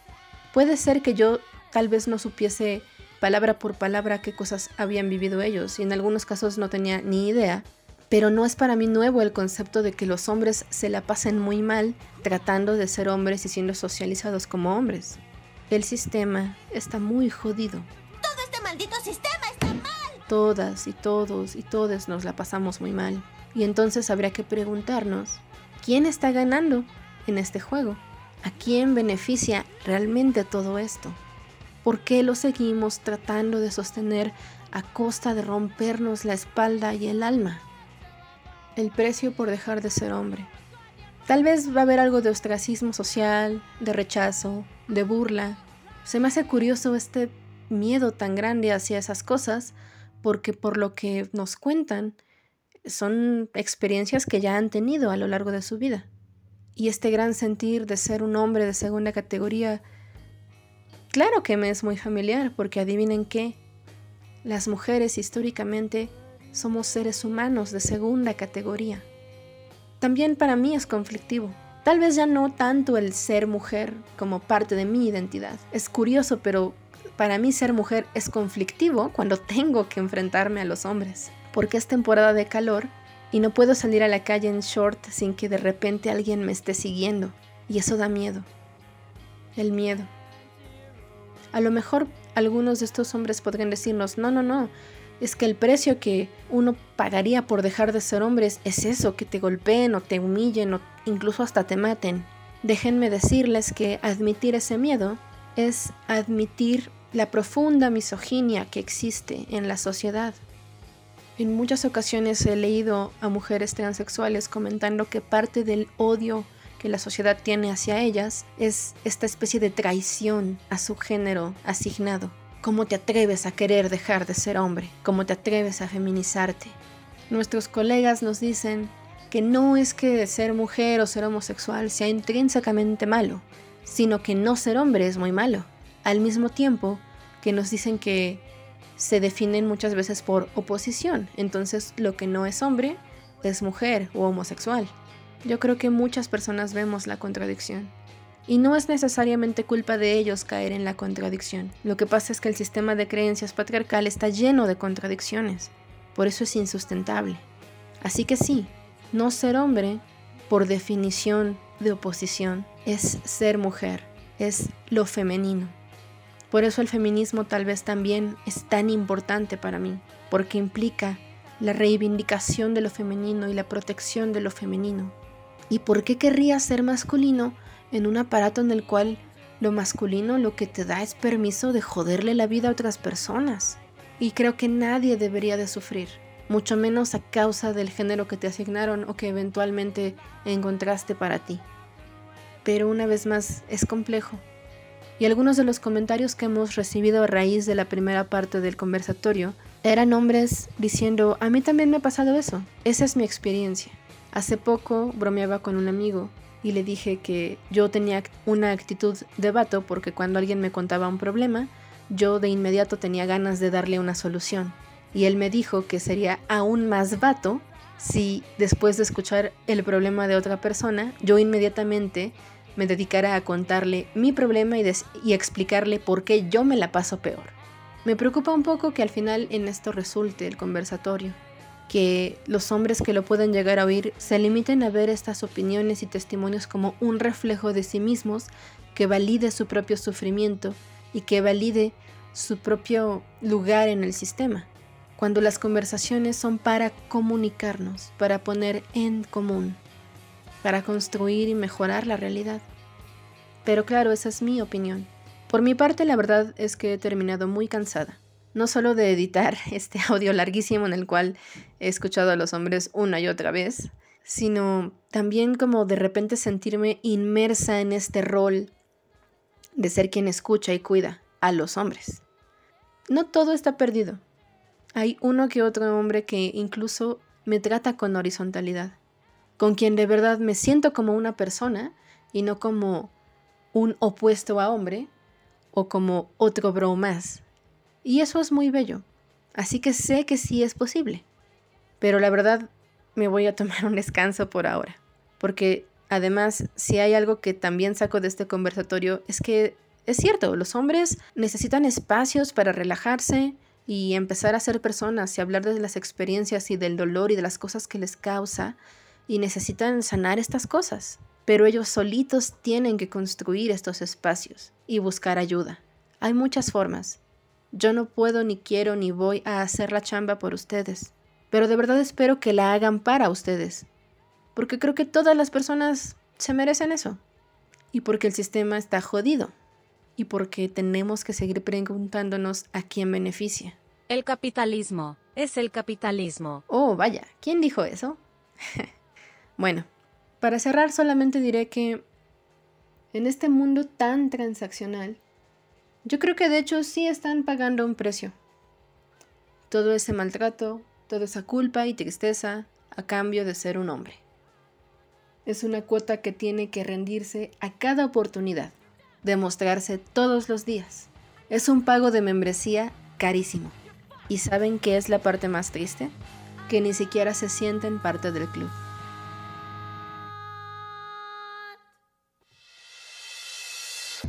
Puede ser que yo tal vez no supiese palabra por palabra qué cosas habían vivido ellos, y en algunos casos no tenía ni idea, pero no es para mí nuevo el concepto de que los hombres se la pasen muy mal tratando de ser hombres y siendo socializados como hombres. El sistema está muy jodido. Todo este maldito sistema está mal. Todas y todos y todes nos la pasamos muy mal. Y entonces habría que preguntarnos, ¿quién está ganando en este juego? ¿A quién beneficia realmente todo esto? ¿Por qué lo seguimos tratando de sostener a costa de rompernos la espalda y el alma? El precio por dejar de ser hombre. Tal vez va a haber algo de ostracismo social, de rechazo, de burla. Se me hace curioso este miedo tan grande hacia esas cosas, porque por lo que nos cuentan, son experiencias que ya han tenido a lo largo de su vida. Y este gran sentir de ser un hombre de segunda categoría, claro que me es muy familiar, porque adivinen qué, las mujeres históricamente somos seres humanos de segunda categoría. También para mí es conflictivo. Tal vez ya no tanto el ser mujer como parte de mi identidad. Es curioso, pero para mí ser mujer es conflictivo cuando tengo que enfrentarme a los hombres. Porque es temporada de calor y no puedo salir a la calle en short sin que de repente alguien me esté siguiendo. Y eso da miedo. El miedo. A lo mejor algunos de estos hombres podrían decirnos, no, no, no, es que el precio que uno pagaría por dejar de ser hombres es eso, que te golpeen o te humillen o incluso hasta te maten. Déjenme decirles que admitir ese miedo es admitir la profunda misoginia que existe en la sociedad. En muchas ocasiones he leído a mujeres transexuales comentando que parte del odio que la sociedad tiene hacia ellas es esta especie de traición a su género asignado. ¿Cómo te atreves a querer dejar de ser hombre? ¿Cómo te atreves a feminizarte? Nuestros colegas nos dicen que no es que ser mujer o ser homosexual sea intrínsecamente malo, sino que no ser hombre es muy malo. Al mismo tiempo que nos dicen que se definen muchas veces por oposición, entonces lo que no es hombre es mujer o homosexual. Yo creo que muchas personas vemos la contradicción. Y no es necesariamente culpa de ellos caer en la contradicción. Lo que pasa es que el sistema de creencias patriarcal está lleno de contradicciones. Por eso es insustentable. Así que sí, no ser hombre, por definición de oposición, es ser mujer, es lo femenino. Por eso el feminismo tal vez también es tan importante para mí, porque implica la reivindicación de lo femenino y la protección de lo femenino. ¿Y por qué querría ser masculino en un aparato en el cual lo masculino lo que te da es permiso de joderle la vida a otras personas. Y creo que nadie debería de sufrir, mucho menos a causa del género que te asignaron o que eventualmente encontraste para ti. Pero una vez más, es complejo. Y algunos de los comentarios que hemos recibido a raíz de la primera parte del conversatorio eran hombres diciendo, a mí también me ha pasado eso, esa es mi experiencia. Hace poco bromeaba con un amigo y le dije que yo tenía una actitud de vato porque cuando alguien me contaba un problema, yo de inmediato tenía ganas de darle una solución. Y él me dijo que sería aún más vato si después de escuchar el problema de otra persona, yo inmediatamente me dedicara a contarle mi problema y, explicarle por qué yo me la paso peor. Me preocupa un poco que al final en esto resulte el conversatorio que los hombres que lo pueden llegar a oír se limiten a ver estas opiniones y testimonios como un reflejo de sí mismos que valide su propio sufrimiento y que valide su propio lugar en el sistema, cuando las conversaciones son para comunicarnos, para poner en común, para construir y mejorar la realidad. Pero claro, esa es mi opinión. Por mi parte, la verdad es que he terminado muy cansada no solo de editar este audio larguísimo en el cual he escuchado a los hombres una y otra vez, sino también como de repente sentirme inmersa en este rol de ser quien escucha y cuida a los hombres. No todo está perdido. Hay uno que otro hombre que incluso me trata con horizontalidad, con quien de verdad me siento como una persona y no como un opuesto a hombre o como otro bro más. Y eso es muy bello. Así que sé que sí es posible. Pero la verdad me voy a tomar un descanso por ahora. Porque además, si hay algo que también saco de este conversatorio, es que es cierto, los hombres necesitan espacios para relajarse y empezar a ser personas y hablar de las experiencias y del dolor y de las cosas que les causa y necesitan sanar estas cosas. Pero ellos solitos tienen que construir estos espacios y buscar ayuda. Hay muchas formas. Yo no puedo ni quiero ni voy a hacer la chamba por ustedes, pero de verdad espero que la hagan para ustedes, porque creo que todas las personas se merecen eso, y porque el sistema está jodido, y porque tenemos que seguir preguntándonos a quién beneficia. El capitalismo es el capitalismo. Oh, vaya, ¿quién dijo eso? bueno, para cerrar solamente diré que en este mundo tan transaccional, yo creo que de hecho sí están pagando un precio. Todo ese maltrato, toda esa culpa y tristeza a cambio de ser un hombre. Es una cuota que tiene que rendirse a cada oportunidad, demostrarse todos los días. Es un pago de membresía carísimo. ¿Y saben qué es la parte más triste? Que ni siquiera se sienten parte del club.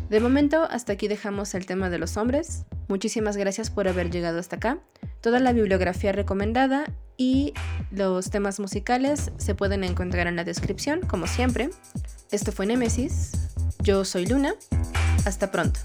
De momento, hasta aquí dejamos el tema de los hombres. Muchísimas gracias por haber llegado hasta acá. Toda la bibliografía recomendada y los temas musicales se pueden encontrar en la descripción, como siempre. Esto fue Nemesis. Yo soy Luna. Hasta pronto.